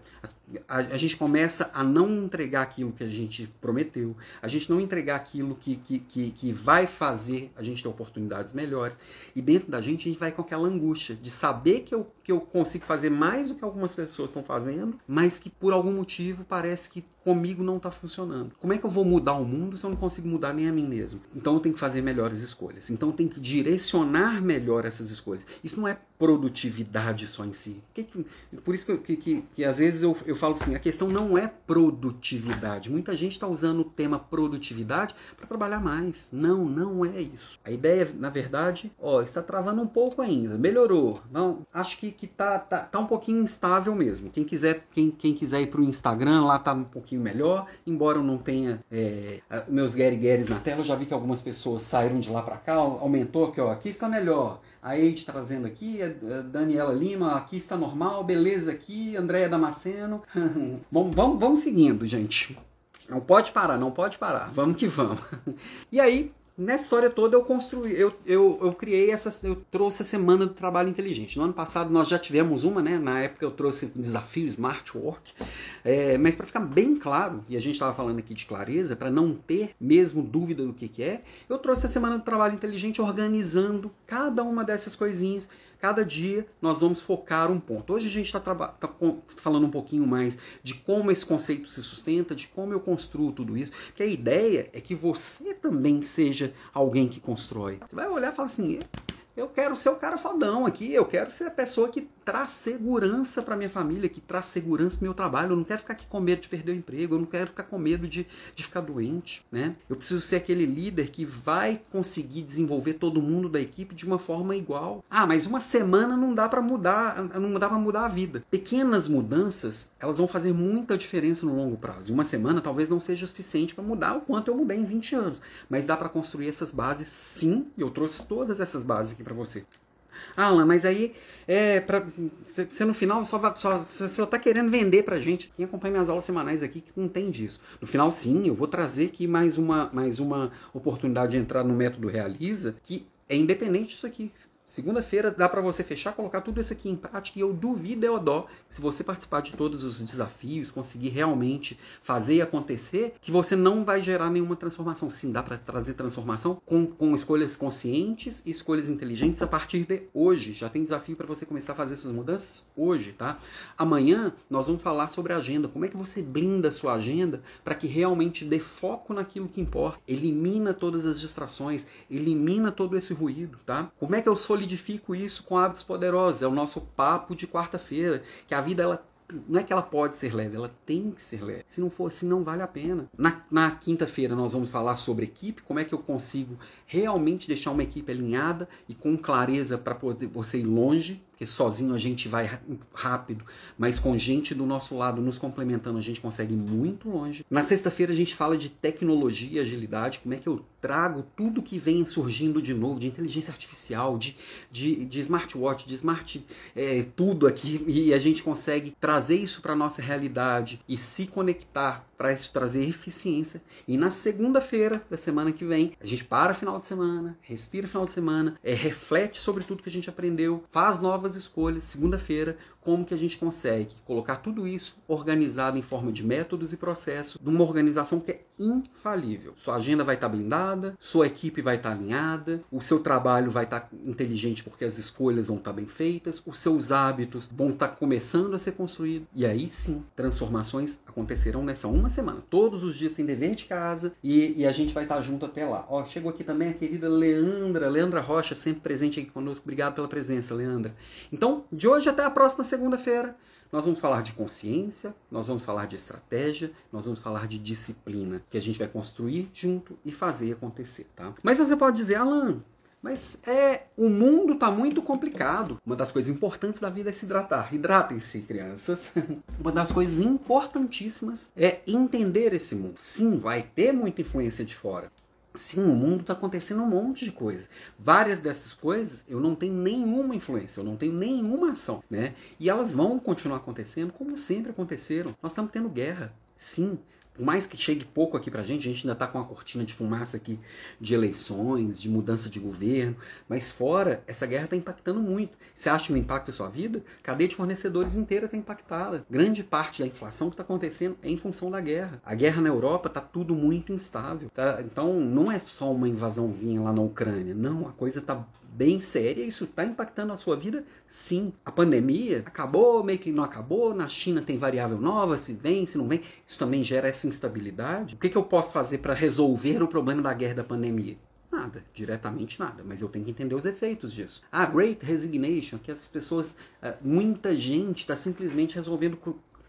S1: a, a, gente começa a não entregar aquilo que a gente prometeu, a gente não entregar aquilo que, que, que, que vai fazer a gente ter oportunidades melhores. E dentro da gente, a gente vai com aquela angústia de saber que eu, que eu consigo fazer mais do que algumas pessoas estão fazendo, mas que por algum motivo parece que comigo não está funcionando. Como é que eu vou mudar o mundo se eu não consigo mudar nem a mim mesmo? Então eu tenho que fazer melhores escolhas. Então eu tenho que direcionar melhor essas escolhas. Isso não é produtividade só em si. por isso que, que, que, que às vezes eu, eu falo assim, a questão não é produtividade. Muita gente está usando o tema produtividade para trabalhar mais. Não, não é isso. A ideia, na verdade, ó, está travando um pouco ainda. Melhorou. Não, acho que, que tá, tá, tá um pouquinho instável mesmo. Quem quiser, quem, quem quiser ir para o Instagram, lá tá um pouquinho melhor. Embora eu não tenha é, meus Garys na tela, eu já vi que algumas pessoas saíram de lá para cá, aumentou aqui, ó, aqui está melhor a Eide trazendo aqui, a Daniela Lima, aqui está normal, beleza aqui, Andréia Damasceno. Bom, vamos, vamos seguindo, gente. Não pode parar, não pode parar. Vamos que vamos. E aí, Nessa história toda eu construí, eu, eu, eu criei essa, eu trouxe a semana do trabalho inteligente. No ano passado nós já tivemos uma, né? Na época eu trouxe o desafio Smart Work. É, mas para ficar bem claro, e a gente estava falando aqui de clareza, para não ter mesmo dúvida do que, que é, eu trouxe a semana do trabalho inteligente organizando cada uma dessas coisinhas Cada dia nós vamos focar um ponto. Hoje a gente está tá falando um pouquinho mais de como esse conceito se sustenta, de como eu construo tudo isso. Que a ideia é que você também seja alguém que constrói. Você vai olhar e falar assim: eu quero ser o cara fodão aqui, eu quero ser a pessoa que traz segurança para minha família, que traz segurança pro meu trabalho. Eu não quero ficar aqui com medo de perder o emprego, eu não quero ficar com medo de, de ficar doente, né? Eu preciso ser aquele líder que vai conseguir desenvolver todo mundo da equipe de uma forma igual. Ah, mas uma semana não dá para mudar, não dá para mudar a vida. Pequenas mudanças, elas vão fazer muita diferença no longo prazo. E uma semana talvez não seja suficiente para mudar o quanto eu mudei em 20 anos, mas dá para construir essas bases sim, eu trouxe todas essas bases aqui para você. Ah, Alan, mas aí é para você no final só só tá querendo vender pra gente. Quem acompanha minhas aulas semanais aqui que não tem disso. No final sim, eu vou trazer aqui mais uma mais uma oportunidade de entrar no método realiza que é independente disso aqui. Segunda-feira dá para você fechar, colocar tudo isso aqui em prática e eu duvido, eu dó, que se você participar de todos os desafios, conseguir realmente fazer acontecer, que você não vai gerar nenhuma transformação. Sim, dá para trazer transformação com, com escolhas conscientes e escolhas inteligentes a partir de hoje. Já tem desafio para você começar a fazer suas mudanças hoje, tá? Amanhã nós vamos falar sobre a agenda. Como é que você blinda a sua agenda para que realmente dê foco naquilo que importa? Elimina todas as distrações, elimina todo esse ruído, tá? Como é que eu sou solidifico isso com hábitos poderosos. É o nosso papo de quarta-feira, que a vida ela não é que ela pode ser leve, ela tem que ser leve. Se não for assim, não vale a pena. Na, na quinta-feira nós vamos falar sobre equipe, como é que eu consigo realmente deixar uma equipe alinhada e com clareza para poder você ir longe, porque sozinho a gente vai rápido, mas com gente do nosso lado nos complementando a gente consegue ir muito longe. Na sexta-feira a gente fala de tecnologia e agilidade, como é que eu trago tudo que vem surgindo de novo, de inteligência artificial, de, de, de smartwatch, de smart é, tudo aqui, e a gente consegue trazer isso para nossa realidade e se conectar para isso trazer eficiência. E na segunda-feira da semana que vem, a gente para final de semana, respira final de semana, é, reflete sobre tudo que a gente aprendeu, faz novas escolhas. Segunda-feira, como que a gente consegue colocar tudo isso organizado em forma de métodos e processos de uma organização que é infalível. Sua agenda vai estar blindada, sua equipe vai estar alinhada, o seu trabalho vai estar inteligente porque as escolhas vão estar bem feitas, os seus hábitos vão estar começando a ser construídos e aí sim transformações acontecerão nessa uma semana. Todos os dias tem dever de casa e, e a gente vai estar junto até lá. Ó, chegou aqui também a querida Leandra, Leandra Rocha, sempre presente aqui conosco. Obrigado pela presença, Leandra. Então, de hoje até a próxima segunda-feira, nós vamos falar de consciência, nós vamos falar de estratégia, nós vamos falar de disciplina, que a gente vai construir junto e fazer acontecer, tá? Mas você pode dizer, Alan, mas é, o mundo está muito complicado. Uma das coisas importantes da vida é se hidratar. Hidratem-se, crianças. Uma das coisas importantíssimas é entender esse mundo. Sim, vai ter muita influência de fora. Sim, o mundo está acontecendo um monte de coisas. Várias dessas coisas eu não tenho nenhuma influência, eu não tenho nenhuma ação, né? E elas vão continuar acontecendo como sempre aconteceram. Nós estamos tendo guerra. Sim, por mais que chegue pouco aqui pra gente, a gente ainda está com uma cortina de fumaça aqui de eleições, de mudança de governo, mas fora, essa guerra está impactando muito. Você acha que não impacta a sua vida? A cadeia de fornecedores inteira está impactada. Grande parte da inflação que está acontecendo é em função da guerra. A guerra na Europa está tudo muito instável. Tá? Então não é só uma invasãozinha lá na Ucrânia. Não, a coisa está bem séria. Isso está impactando a sua vida? Sim. A pandemia acabou, meio que não acabou. Na China tem variável nova, se vem, se não vem. Isso também gera essa instabilidade. O que, que eu posso fazer para resolver o problema da guerra da pandemia? Nada, diretamente nada, mas eu tenho que entender os efeitos disso. A Great Resignation, que as pessoas, eh, muita gente está simplesmente resolvendo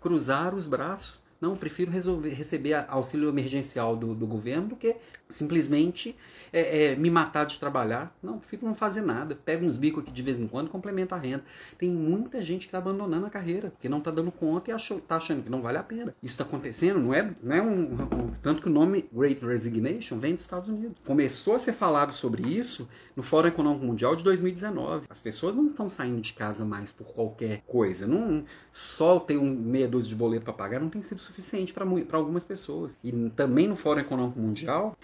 S1: cruzar os braços. Não, prefiro resolver, receber auxílio emergencial do, do governo do que simplesmente é, é, me matar de trabalhar. Não, fico não fazer nada. Pega uns bicos aqui de vez em quando, complementa a renda. Tem muita gente que está abandonando a carreira, porque não está dando conta e está achando que não vale a pena. Isso está acontecendo, não é, não é um, um, Tanto que o nome Great Resignation vem dos Estados Unidos. Começou a ser falado sobre isso no Fórum Econômico Mundial de 2019. As pessoas não estão saindo de casa mais por qualquer coisa. Não, só ter um meia dúzia de boleto para pagar não tem sido suficiente para algumas pessoas. E também no Fórum Econômico Mundial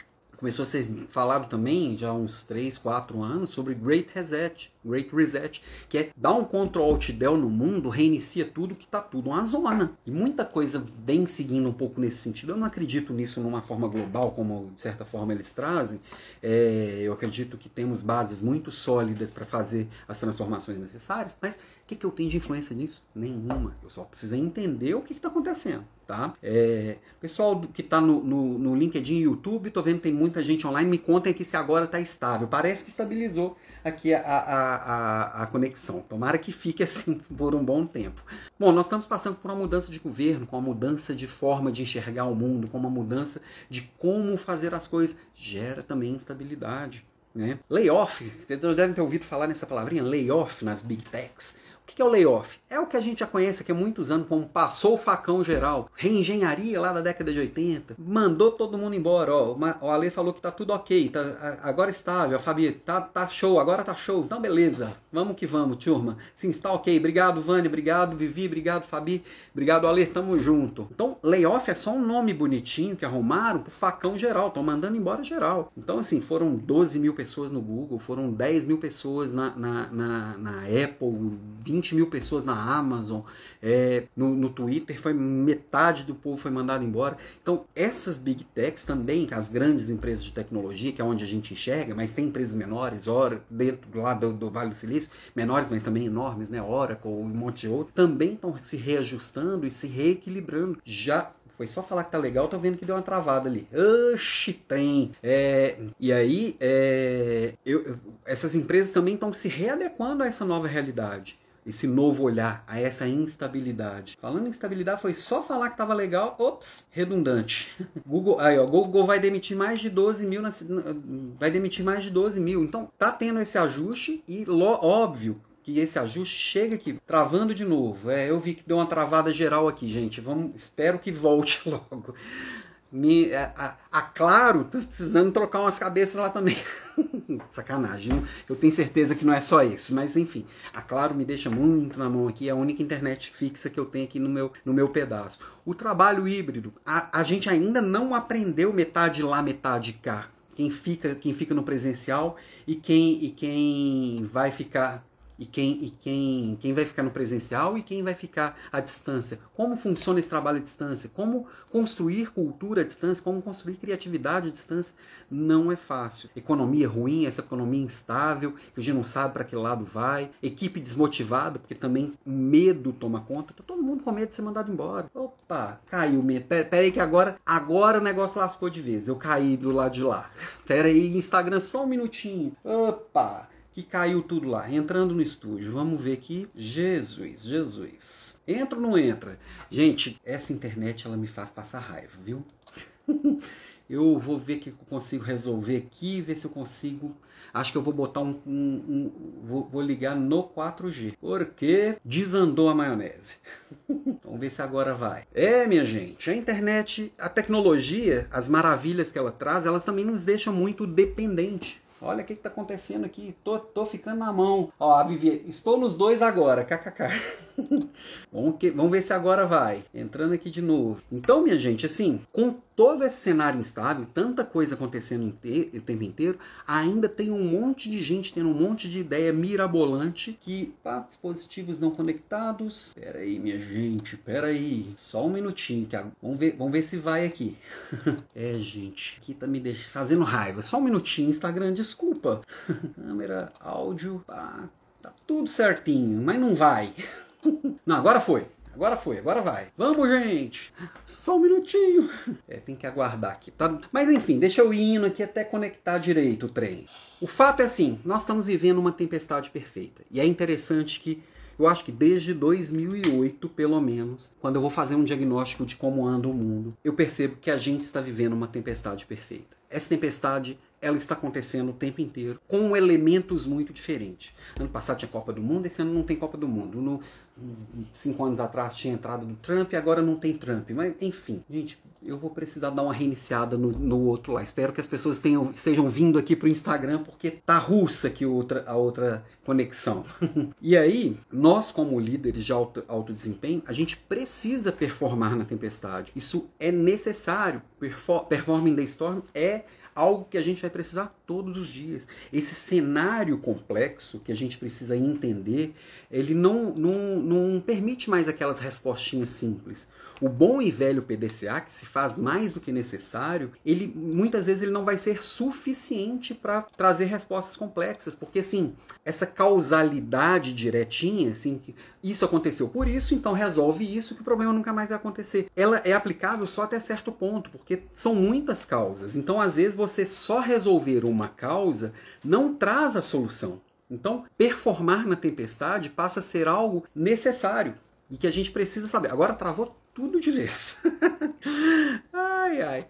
S1: começou a ser falado também já há uns 3, 4 anos sobre Great Reset, Great Reset, que é dar um Ctrl Alt Del no mundo, reinicia tudo que está tudo uma zona. E muita coisa vem seguindo um pouco nesse sentido. Eu não acredito nisso numa forma global, como de certa forma eles trazem. É, eu acredito que temos bases muito sólidas para fazer as transformações necessárias, mas o que, que eu tenho de influência nisso? Nenhuma. Eu só preciso entender o que está acontecendo. Tá? É, pessoal que está no, no, no, LinkedIn e YouTube, tô vendo que tem muita gente online, me contem que se agora está estável. Parece que estabilizou aqui a, a, a, a, conexão. Tomara que fique assim por um bom tempo. Bom, nós estamos passando por uma mudança de governo, com uma mudança de forma de enxergar o mundo, com uma mudança de como fazer as coisas. Gera também instabilidade. Né? Layoff, vocês devem ter ouvido falar nessa palavrinha, layoff nas big techs que é o layoff? É o que a gente já conhece aqui há muitos anos como passou o facão geral. Reengenharia lá da década de 80. Mandou todo mundo embora. Ó, o Ale falou que tá tudo ok. Tá, agora estável. A Fabi, tá, tá show. Agora tá show. Então beleza. Vamos que vamos, turma. Sim, está ok. Obrigado, Vani. Obrigado, Vivi. Obrigado, Fabi. Obrigado, Ale. Tamo junto. Então, layoff é só um nome bonitinho que arrumaram pro facão geral. Estão mandando embora geral. Então, assim, foram 12 mil pessoas no Google. Foram 10 mil pessoas na, na, na, na Apple. 20 mil pessoas na Amazon, é, no, no Twitter foi metade do povo foi mandado embora. Então essas big techs também, as grandes empresas de tecnologia, que é onde a gente enxerga, mas tem empresas menores, ora dentro lá do, do Vale do Silício, menores, mas também enormes, né, Oracle um monte de outro, também estão se reajustando e se reequilibrando. Já foi só falar que tá legal, tô vendo que deu uma travada ali. Oxi, trem. É, e aí, é, eu, essas empresas também estão se readequando a essa nova realidade esse novo olhar a essa instabilidade. Falando em instabilidade, foi só falar que estava legal, ops, redundante. Google, aí, ó, Google vai demitir mais de 12 mil, na, vai demitir mais de 12 mil. Então tá tendo esse ajuste e lo, óbvio que esse ajuste chega aqui, travando de novo. É, eu vi que deu uma travada geral aqui, gente. Vamos, espero que volte logo me, a, a, a, Claro tá precisando trocar umas cabeças lá também. Sacanagem, eu tenho certeza que não é só isso, mas enfim, a Claro me deixa muito na mão aqui, é a única internet fixa que eu tenho aqui no meu, no meu pedaço. O trabalho híbrido, a, a gente ainda não aprendeu metade lá, metade cá. Quem fica, quem fica no presencial e quem, e quem vai ficar e quem, e quem, quem vai ficar no presencial e quem vai ficar à distância. Como funciona esse trabalho à distância? Como construir cultura à distância? Como construir criatividade à distância? Não é fácil. Economia ruim, essa economia instável, que a gente não sabe para que lado vai. Equipe desmotivada, porque também medo toma conta. Tá todo mundo com medo de ser mandado embora. Opa, caiu o medo. Pera, pera aí que agora, agora o negócio lascou de vez. Eu caí do lado de lá. Pera aí, Instagram, só um minutinho. Opa que caiu tudo lá. Entrando no estúdio, vamos ver aqui. Jesus, Jesus. Entra ou não entra? Gente, essa internet ela me faz passar raiva, viu? eu vou ver o que eu consigo resolver aqui, ver se eu consigo. Acho que eu vou botar um. um, um vou, vou, ligar no 4G. Porque desandou a maionese. Vamos ver se agora vai. É, minha gente, a internet, a tecnologia, as maravilhas que ela traz, elas também nos deixam muito dependentes. Olha o que está acontecendo aqui. Tô, tô ficando na mão. Ó, a Vivi, estou nos dois agora. KKK. vamos, que, vamos ver se agora vai. Entrando aqui de novo. Então, minha gente, assim, com todo esse cenário instável, tanta coisa acontecendo o tempo inteiro, ainda tem um monte de gente tendo um monte de ideia mirabolante que pá, dispositivos não conectados. Pera aí, minha gente, pera aí. Só um minutinho, que vamos ver, vamos ver se vai aqui. é, gente, aqui tá me deixando, fazendo raiva. Só um minutinho, Instagram, desculpa. Câmera, áudio, pá, tá tudo certinho, mas não vai. não, agora foi. Agora foi, agora vai. Vamos, gente! Só um minutinho. É, tem que aguardar aqui, tá? Mas enfim, deixa eu ir indo aqui até conectar direito o trem. O fato é assim, nós estamos vivendo uma tempestade perfeita. E é interessante que eu acho que desde 2008, pelo menos, quando eu vou fazer um diagnóstico de como anda o mundo, eu percebo que a gente está vivendo uma tempestade perfeita. Essa tempestade ela está acontecendo o tempo inteiro com elementos muito diferentes. Ano passado tinha Copa do Mundo, esse ano não tem Copa do Mundo. No, cinco anos atrás tinha entrada do Trump agora não tem Trump. Mas enfim, gente, eu vou precisar dar uma reiniciada no, no outro lá. Espero que as pessoas tenham, estejam vindo aqui para o Instagram porque tá russa aqui outra, a outra conexão. e aí, nós como líderes de alto, alto desempenho, a gente precisa performar na tempestade. Isso é necessário. Perfor performing the storm é algo que a gente vai precisar todos os dias. Esse cenário complexo que a gente precisa entender, ele não, não, não permite mais aquelas respostinhas simples. O bom e velho PDCA, que se faz mais do que necessário, ele muitas vezes ele não vai ser suficiente para trazer respostas complexas, porque assim, essa causalidade diretinha, assim, que isso aconteceu por isso, então resolve isso que o problema nunca mais vai acontecer. Ela é aplicável só até certo ponto, porque são muitas causas. Então, às vezes você só resolver uma causa não traz a solução. Então, performar na tempestade passa a ser algo necessário e que a gente precisa saber. Agora travou tudo de vez. ai, ai.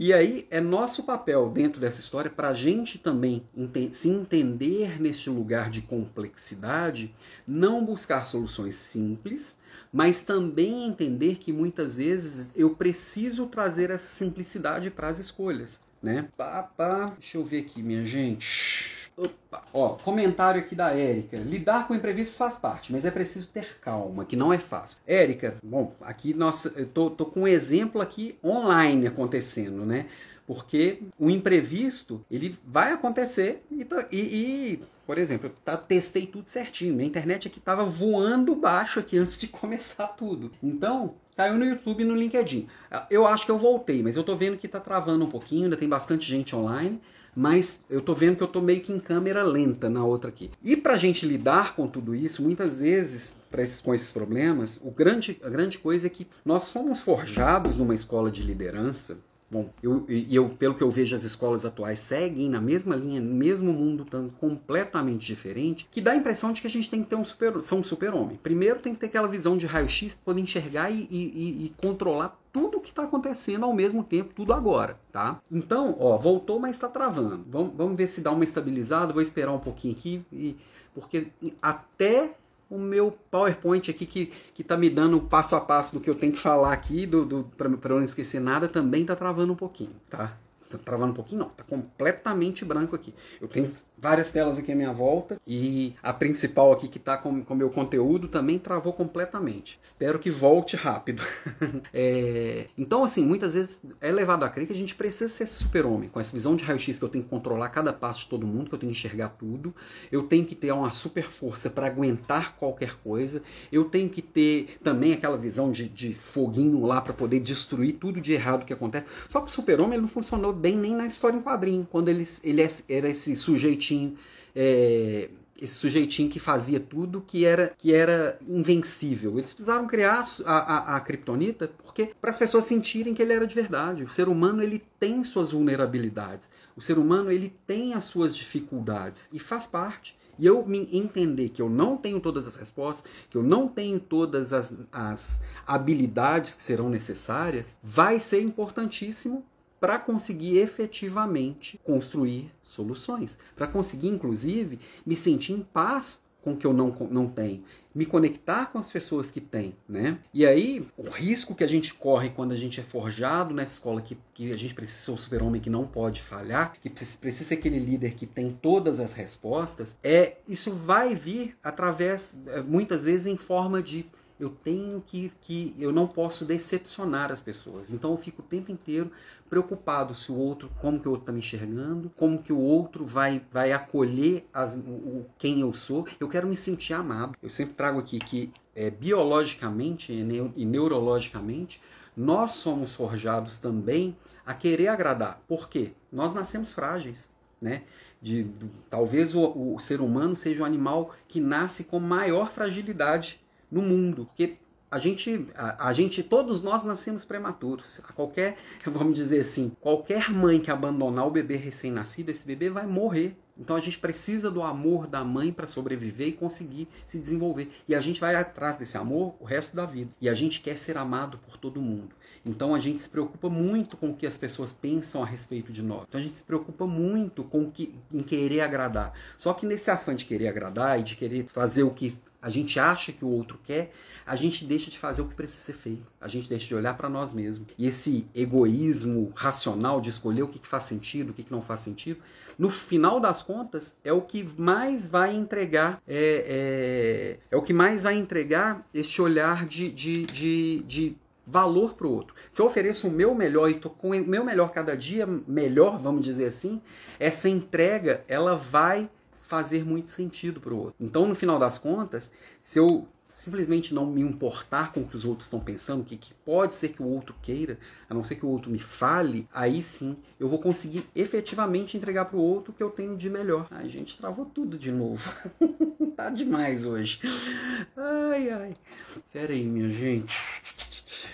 S1: E aí é nosso papel dentro dessa história para a gente também ente se entender neste lugar de complexidade, não buscar soluções simples, mas também entender que muitas vezes eu preciso trazer essa simplicidade para as escolhas, né? Pá, pá, deixa eu ver aqui, minha gente. Opa. Ó, comentário aqui da Érica. Lidar com imprevistos faz parte, mas é preciso ter calma, que não é fácil. Érica, bom, aqui nós, eu tô, tô com um exemplo aqui online acontecendo, né? Porque o imprevisto, ele vai acontecer e, e, e por exemplo, eu tá, testei tudo certinho. Minha internet aqui estava voando baixo aqui antes de começar tudo. Então, caiu no YouTube e no LinkedIn. Eu acho que eu voltei, mas eu tô vendo que tá travando um pouquinho, ainda tem bastante gente online mas eu tô vendo que eu tô meio que em câmera lenta na outra aqui. E para a gente lidar com tudo isso, muitas vezes, esses, com esses problemas, o grande, a grande coisa é que nós somos forjados numa escola de liderança Bom, eu, eu, pelo que eu vejo, as escolas atuais seguem na mesma linha, no mesmo mundo tão completamente diferente, que dá a impressão de que a gente tem que ter um super, são um super-homem. Primeiro tem que ter aquela visão de raio-x para poder enxergar e, e, e controlar tudo o que está acontecendo ao mesmo tempo, tudo agora, tá? Então, ó, voltou, mas está travando. Vamos, vamos ver se dá uma estabilizada. Vou esperar um pouquinho aqui, e, porque até o meu PowerPoint aqui que, que tá me dando passo a passo do que eu tenho que falar aqui, do, do, para não esquecer nada, também tá travando um pouquinho, tá? Tá travando um pouquinho? Não, tá completamente branco aqui. Eu tenho várias telas aqui à minha volta e a principal aqui que tá com o meu conteúdo também travou completamente. Espero que volte rápido. é... Então, assim, muitas vezes é levado a crer que a gente precisa ser super-homem, com essa visão de raio-x que eu tenho que controlar cada passo de todo mundo, que eu tenho que enxergar tudo, eu tenho que ter uma super força para aguentar qualquer coisa, eu tenho que ter também aquela visão de, de foguinho lá para poder destruir tudo de errado que acontece. Só que o super-homem não funcionou bem nem na história em quadrinho, quando ele, ele é, era esse sujeitinho. É, esse sujeitinho que fazia tudo que era que era invencível. Eles precisaram criar a, a, a Kryptonita porque para as pessoas sentirem que ele era de verdade. O ser humano ele tem suas vulnerabilidades. O ser humano ele tem as suas dificuldades e faz parte. E eu me entender que eu não tenho todas as respostas, que eu não tenho todas as, as habilidades que serão necessárias, vai ser importantíssimo para conseguir efetivamente construir soluções, para conseguir, inclusive, me sentir em paz com o que eu não, não tenho, me conectar com as pessoas que têm, né? E aí, o risco que a gente corre quando a gente é forjado nessa escola, que, que a gente precisa ser o super-homem que não pode falhar, que precisa ser aquele líder que tem todas as respostas, é isso vai vir através, eh, muitas vezes, em forma de eu tenho que, que eu não posso decepcionar as pessoas. Então eu fico o tempo inteiro preocupado se o outro, como que o outro está me enxergando, como que o outro vai, vai acolher as, o, quem eu sou. Eu quero me sentir amado. Eu sempre trago aqui que é, biologicamente e neurologicamente nós somos forjados também a querer agradar. Por quê? Nós nascemos frágeis. Né? De, de talvez o, o ser humano seja o animal que nasce com maior fragilidade no mundo. Porque a gente, a, a, gente, todos nós nascemos prematuros. A qualquer, vamos dizer assim, qualquer mãe que abandonar o bebê recém-nascido, esse bebê vai morrer. Então a gente precisa do amor da mãe para sobreviver e conseguir se desenvolver. E a gente vai atrás desse amor o resto da vida. E a gente quer ser amado por todo mundo. Então a gente se preocupa muito com o que as pessoas pensam a respeito de nós. Então a gente se preocupa muito com o que, em querer agradar. Só que nesse afã de querer agradar e de querer fazer o que a gente acha que o outro quer, a gente deixa de fazer o que precisa ser feito. A gente deixa de olhar para nós mesmos. E esse egoísmo racional de escolher o que, faz sentido, o que, não faz sentido, no final das contas, é o que mais vai entregar, é, é, é o que mais vai entregar este olhar de, de, de, de valor para o outro. Se eu ofereço o meu melhor e estou com o meu melhor cada dia melhor, vamos dizer assim, essa entrega ela vai fazer muito sentido para o outro. Então, no final das contas, se eu simplesmente não me importar com o que os outros estão pensando, que, que pode ser que o outro queira, a não ser que o outro me fale, aí sim eu vou conseguir efetivamente entregar para o outro o que eu tenho de melhor. Ai, gente, travou tudo de novo. tá demais hoje. Ai, ai. Pera aí, minha gente.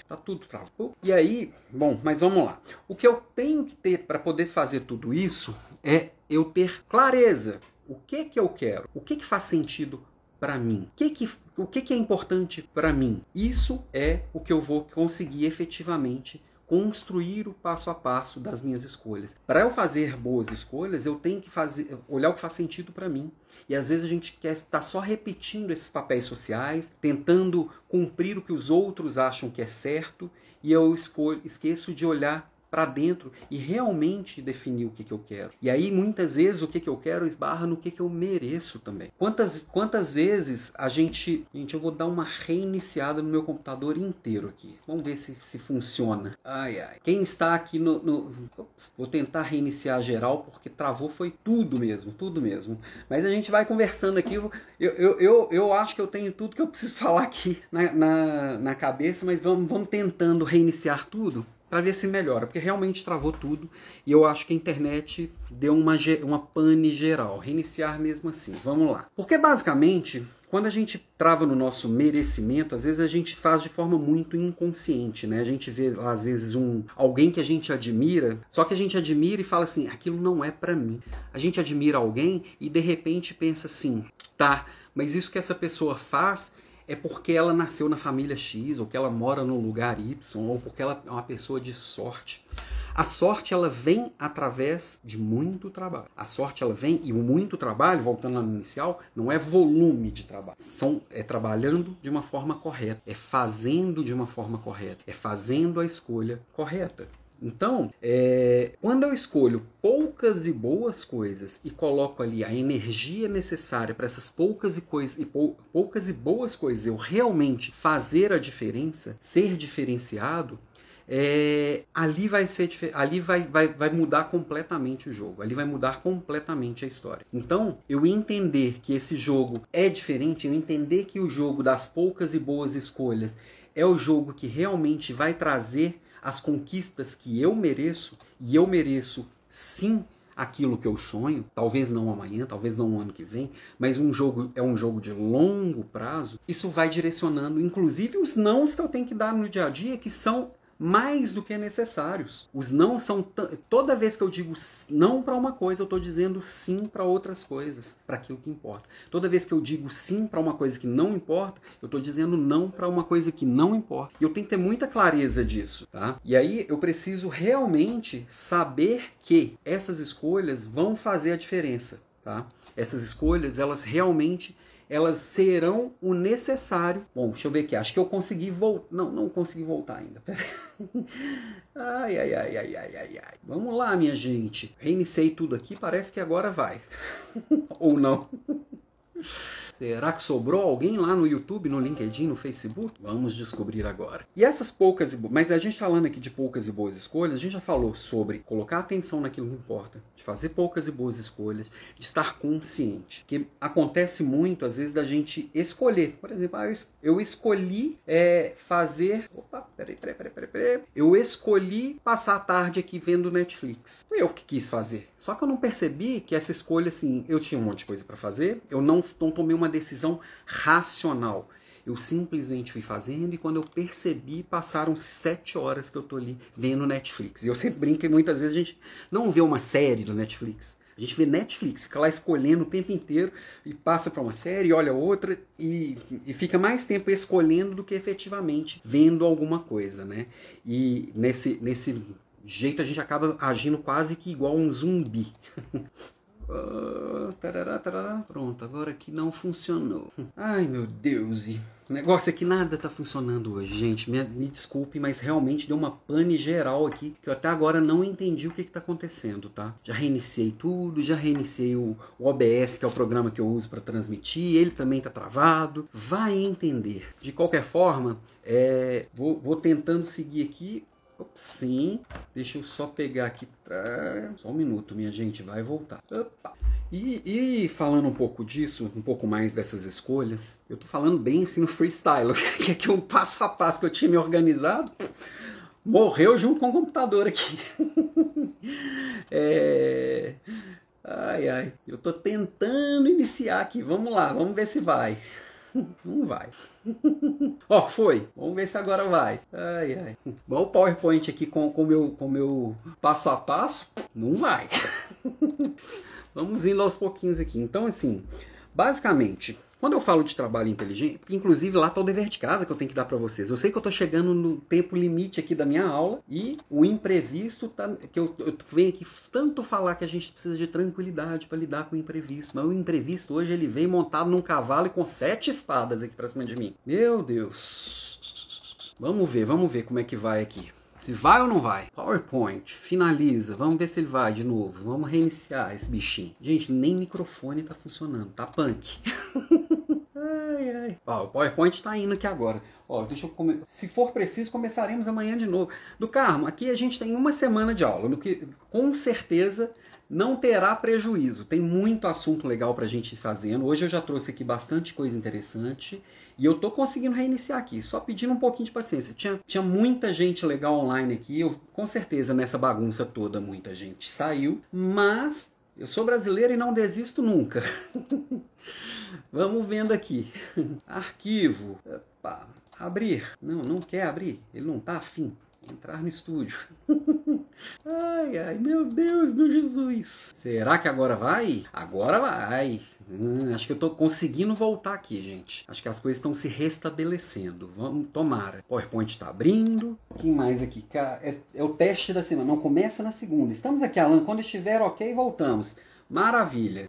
S1: Tá tudo travado. E aí, bom, mas vamos lá. O que eu tenho que ter para poder fazer tudo isso é eu ter clareza o que que eu quero? O que que faz sentido para mim? O que que, o que que é importante para mim? Isso é o que eu vou conseguir efetivamente construir o passo a passo das minhas escolhas. Para eu fazer boas escolhas, eu tenho que fazer, olhar o que faz sentido para mim. E às vezes a gente quer estar só repetindo esses papéis sociais, tentando cumprir o que os outros acham que é certo, e eu escolho, esqueço de olhar para dentro e realmente definir o que, que eu quero. E aí, muitas vezes, o que, que eu quero esbarra no que, que eu mereço também. Quantas, quantas vezes a gente. Gente, eu vou dar uma reiniciada no meu computador inteiro aqui. Vamos ver se, se funciona. Ai, ai. Quem está aqui no. no... Ups, vou tentar reiniciar geral, porque travou foi tudo mesmo, tudo mesmo. Mas a gente vai conversando aqui. Eu, eu, eu, eu acho que eu tenho tudo que eu preciso falar aqui na, na, na cabeça, mas vamos, vamos tentando reiniciar tudo para ver se melhora, porque realmente travou tudo e eu acho que a internet deu uma, uma pane geral. Reiniciar mesmo assim. Vamos lá. Porque basicamente, quando a gente trava no nosso merecimento, às vezes a gente faz de forma muito inconsciente, né? A gente vê às vezes um alguém que a gente admira, só que a gente admira e fala assim, aquilo não é para mim. A gente admira alguém e de repente pensa assim, tá, mas isso que essa pessoa faz é porque ela nasceu na família X, ou que ela mora no lugar Y, ou porque ela é uma pessoa de sorte. A sorte ela vem através de muito trabalho. A sorte ela vem e o muito trabalho, voltando lá no inicial, não é volume de trabalho. São é trabalhando de uma forma correta, é fazendo de uma forma correta, é fazendo a escolha correta. Então, é, quando eu escolho poucas e boas coisas e coloco ali a energia necessária para essas poucas e, coisas, e pou, poucas e boas coisas eu realmente fazer a diferença, ser diferenciado, é, ali vai ser ali vai, vai, vai mudar completamente o jogo, ali vai mudar completamente a história. Então, eu entender que esse jogo é diferente, eu entender que o jogo das poucas e boas escolhas é o jogo que realmente vai trazer as conquistas que eu mereço, e eu mereço sim aquilo que eu sonho, talvez não amanhã, talvez não no ano que vem, mas um jogo é um jogo de longo prazo, isso vai direcionando inclusive os nãos que eu tenho que dar no dia a dia, que são mais do que necessários. Os não são toda vez que eu digo não para uma coisa, eu estou dizendo sim para outras coisas, para aquilo que importa. Toda vez que eu digo sim para uma coisa que não importa, eu estou dizendo não para uma coisa que não importa. E eu tenho que ter muita clareza disso, tá? E aí eu preciso realmente saber que essas escolhas vão fazer a diferença, tá? Essas escolhas, elas realmente elas serão o necessário. Bom, deixa eu ver aqui. Acho que eu consegui voltar. Não, não consegui voltar ainda. ai, ai, ai, ai, ai, ai, ai. Vamos lá, minha gente. Reiniciei tudo aqui. Parece que agora vai. Ou não. Será que sobrou alguém lá no YouTube, no LinkedIn, no Facebook? Vamos descobrir agora. E essas poucas e mas a gente falando aqui de poucas e boas escolhas, a gente já falou sobre colocar atenção naquilo que importa, de fazer poucas e boas escolhas, de estar consciente. Que acontece muito às vezes da gente escolher. Por exemplo, ah, eu escolhi é, fazer. Opa, peraí, peraí, peraí, peraí, peraí. Eu escolhi passar a tarde aqui vendo Netflix. Foi eu que quis fazer. Só que eu não percebi que essa escolha, assim, eu tinha um monte de coisa para fazer, eu não, não tomei uma decisão racional. Eu simplesmente fui fazendo e quando eu percebi, passaram-se sete horas que eu tô ali vendo Netflix. E eu sempre brinco que muitas vezes a gente não vê uma série do Netflix. A gente vê Netflix, fica lá escolhendo o tempo inteiro e passa para uma série, olha outra e, e, fica mais tempo escolhendo do que efetivamente vendo alguma coisa, né? E nesse, nesse jeito a gente acaba agindo quase que igual um zumbi. uh, tarará, tarará. Pronto, agora aqui não funcionou. Ai meu Deus, o negócio é que nada tá funcionando hoje, gente. Me, me, desculpe, mas realmente deu uma pane geral aqui que eu até agora não entendi o que, que tá acontecendo, tá? Já reiniciei tudo, já reiniciei o, o OBS, que é o programa que eu uso para transmitir, ele também tá travado. Vai entender. De qualquer forma, é, vou, vou tentando seguir aqui Sim. Deixa eu só pegar aqui. Só um minuto, minha gente. Vai voltar. Opa. E, e, falando um pouco disso, um pouco mais dessas escolhas, eu tô falando bem assim no freestyle, que é que um passo a passo que eu tinha me organizado morreu junto com o computador aqui. é... Ai, ai. Eu tô tentando iniciar aqui. Vamos lá, vamos ver se vai. Não vai. Ó, oh, foi. Vamos ver se agora vai. Ai, ai. Bom, o PowerPoint aqui com o meu, com meu passo a passo. Não vai. Vamos indo aos pouquinhos aqui. Então, assim, basicamente, Quando eu falo de trabalho inteligente, inclusive lá está o dever de casa que eu tenho que dar para vocês. Eu sei que eu estou chegando no tempo limite aqui da minha aula e o imprevisto tá, que eu, eu venho aqui tanto falar que a gente precisa de tranquilidade para lidar com o imprevisto, mas o imprevisto hoje ele vem montado num cavalo e com sete espadas aqui para cima de mim. Meu Deus. Vamos ver, vamos ver como é que vai aqui. Se vai ou não vai? PowerPoint, finaliza. Vamos ver se ele vai de novo. Vamos reiniciar esse bichinho. Gente, nem microfone tá funcionando. Tá punk. ai, ai. Ó, o PowerPoint tá indo aqui agora. Ó, deixa eu come... Se for preciso, começaremos amanhã de novo. Do Carmo, aqui a gente tem uma semana de aula, no que com certeza não terá prejuízo. Tem muito assunto legal pra gente ir fazendo. Hoje eu já trouxe aqui bastante coisa interessante. E eu tô conseguindo reiniciar aqui, só pedindo um pouquinho de paciência. Tinha, tinha muita gente legal online aqui, eu, com certeza nessa bagunça toda muita gente saiu, mas eu sou brasileiro e não desisto nunca. Vamos vendo aqui. Arquivo. Opa. Abrir. Não, não quer abrir. Ele não tá afim. Entrar no estúdio. ai, ai, meu Deus do Jesus. Será que agora vai? Agora vai. Hum, acho que eu estou conseguindo voltar aqui, gente. Acho que as coisas estão se restabelecendo. Vamos, tomara. PowerPoint está abrindo. O que mais aqui? É, é, o teste da semana. Não começa na segunda. Estamos aqui, Alan. Quando estiver ok, voltamos. Maravilha.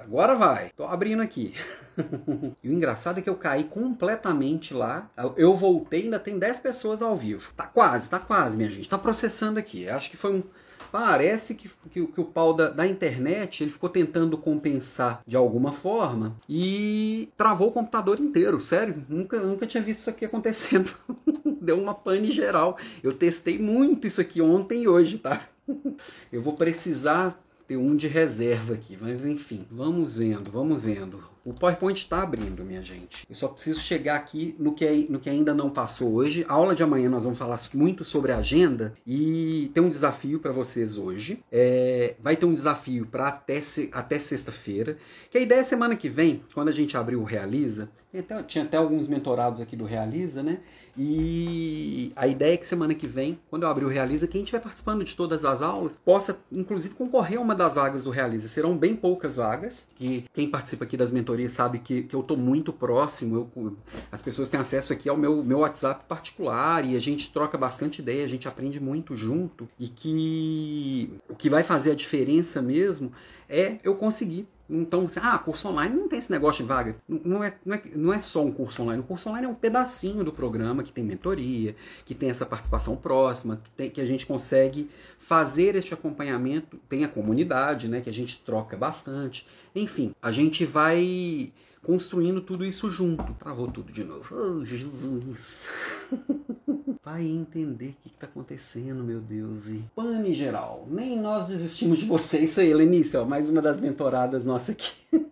S1: Agora vai. Tô abrindo aqui. e o engraçado é que eu caí completamente lá. Eu voltei, ainda tem 10 pessoas ao vivo. Tá quase, tá quase, minha gente. Tá processando aqui. Acho que foi um Parece que, que, que o pau da, da, internet ele ficou tentando compensar de alguma forma e travou o computador inteiro. Sério, nunca, nunca tinha visto isso aqui acontecendo. Deu uma pane geral. Eu testei muito isso aqui ontem e hoje, tá? Eu vou precisar ter um de reserva aqui, mas enfim, vamos vendo, vamos vendo. O PowerPoint está abrindo, minha gente. Eu só preciso chegar aqui no que, no que ainda não passou hoje. A aula de amanhã nós vamos falar muito sobre agenda e tem um desafio para vocês hoje. É, vai ter um desafio para até, até sexta-feira. Que a ideia é semana que vem, quando a gente abrir o Realiza, até, tinha até alguns mentorados aqui do Realiza, né? E a ideia é que semana que vem, quando eu abrir o Realiza, quem estiver participando de todas as aulas possa, inclusive, concorrer a uma das vagas do Realiza. Serão bem poucas vagas, que quem participa aqui das mentorias sabe que, que eu estou muito próximo. Eu, as pessoas têm acesso aqui ao meu, meu WhatsApp particular e a gente troca bastante ideia, a gente aprende muito junto. E que o que vai fazer a diferença mesmo é eu conseguir então, ah, curso online não tem esse negócio de vaga. Não é, não, é, não é só um curso online. O curso online é um pedacinho do programa que tem mentoria, que tem essa participação próxima, que, tem, que a gente consegue fazer este acompanhamento. Tem a comunidade, né, que a gente troca bastante. Enfim, a gente vai construindo tudo isso junto. Travou tudo de novo. Oh, Jesus! vai entender o que está acontecendo, meu Deus. E pane geral, nem nós desistimos de você. Isso aí, Lenice, ó, mais uma das mentoradas nossa aqui.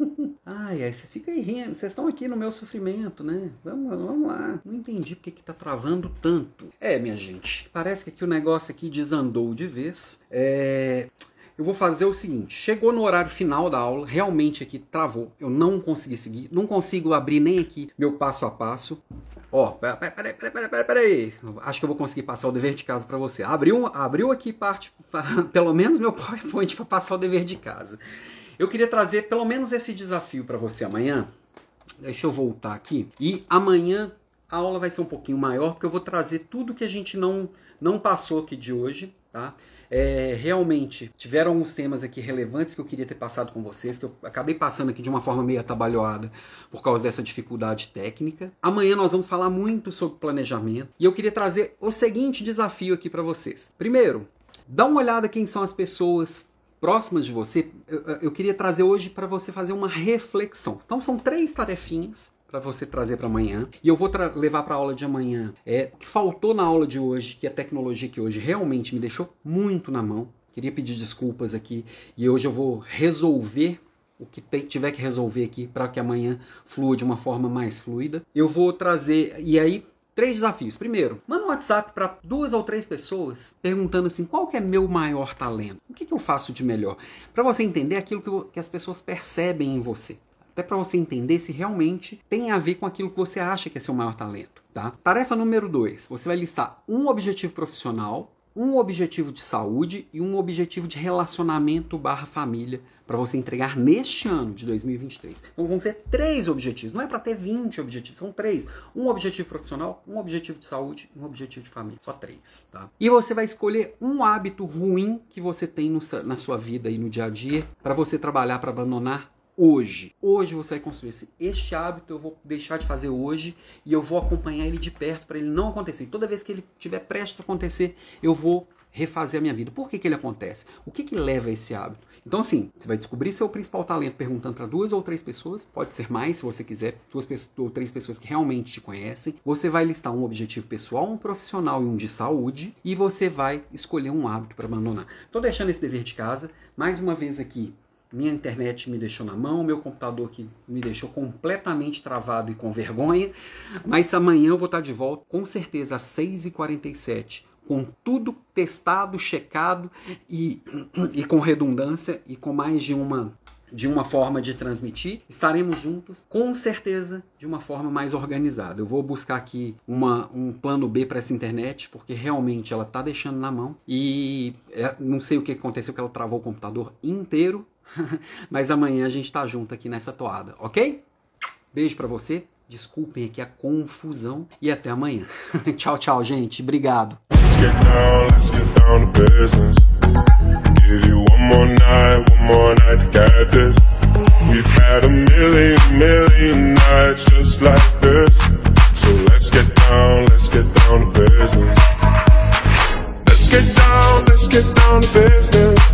S1: Ai, ai, vocês ficam aí rindo, vocês estão aqui no meu sofrimento, né? Vamos, vamos lá. Não entendi porque que tá travando tanto. É, minha gente, parece que aqui o negócio aqui desandou de vez. É eu vou fazer o seguinte: chegou no horário final da aula, realmente aqui travou, eu não consegui seguir, não consigo abrir nem aqui meu passo a passo. Ó, peraí, peraí, peraí, peraí, peraí. Acho que eu vou conseguir passar o dever de casa para você. Abriu, abriu aqui parte, pelo menos meu PowerPoint para passar o dever de casa. Eu queria trazer pelo menos esse desafio para você amanhã. Deixa eu voltar aqui. E amanhã a aula vai ser um pouquinho maior, porque eu vou trazer tudo que a gente não, não passou aqui de hoje, tá? É, realmente tiveram alguns temas aqui relevantes que eu queria ter passado com vocês, que eu acabei passando aqui de uma forma meio atabalhoada por causa dessa dificuldade técnica. Amanhã nós vamos falar muito sobre planejamento e eu queria trazer o seguinte desafio aqui para vocês. Primeiro, dá uma olhada quem são as pessoas próximas de você. Eu, eu queria trazer hoje para você fazer uma reflexão. Então são três tarefinhas para você trazer para amanhã. E eu vou levar para a aula de amanhã é o que faltou na aula de hoje, que é a tecnologia que hoje realmente me deixou muito na mão. Queria pedir desculpas aqui e hoje eu vou resolver o que tiver que resolver aqui para que amanhã flua de uma forma mais fluida. Eu vou trazer e aí Três desafios. Primeiro, manda um WhatsApp para duas ou três pessoas perguntando assim: qual que é meu maior talento? O que, que eu faço de melhor? Para você entender aquilo que, que as pessoas percebem em você até para você entender se realmente tem a ver com aquilo que você acha que é seu maior talento. Tá? Tarefa número 2: você vai listar um objetivo profissional, um objetivo de saúde e um objetivo de relacionamento barra família para você entregar neste ano de 2023. Então vão ser três objetivos. Não é para ter 20 objetivos, são três. Um objetivo profissional, um objetivo de saúde um objetivo de família. Só três, tá? E você vai escolher um hábito ruim que você tem no, na sua vida e no dia a dia para você trabalhar para abandonar hoje. Hoje você vai construir esse, este hábito, eu vou deixar de fazer hoje e eu vou acompanhar ele de perto para ele não acontecer. E toda vez que ele estiver prestes a acontecer, eu vou refazer a minha vida. Por que, que ele acontece? O que, que leva a esse hábito? Então, assim, você vai descobrir seu principal talento perguntando para duas ou três pessoas, pode ser mais se você quiser, duas ou três pessoas que realmente te conhecem. Você vai listar um objetivo pessoal, um profissional e um de saúde, e você vai escolher um hábito para abandonar. Estou deixando esse dever de casa, mais uma vez aqui. Minha internet me deixou na mão, meu computador aqui me deixou completamente travado e com vergonha. Mas amanhã eu vou estar de volta, com certeza, às 6h47 com tudo testado, checado e, e com redundância e com mais de uma de uma forma de transmitir, estaremos juntos, com certeza, de uma forma mais organizada. Eu vou buscar aqui uma, um plano B para essa internet, porque realmente ela está deixando na mão e é, não sei o que aconteceu, que ela travou o computador inteiro, mas amanhã a gente está junto aqui nessa toada, ok? Beijo para você, desculpem aqui a confusão e até amanhã. tchau, tchau, gente. Obrigado. Let's get down, let's get down to business.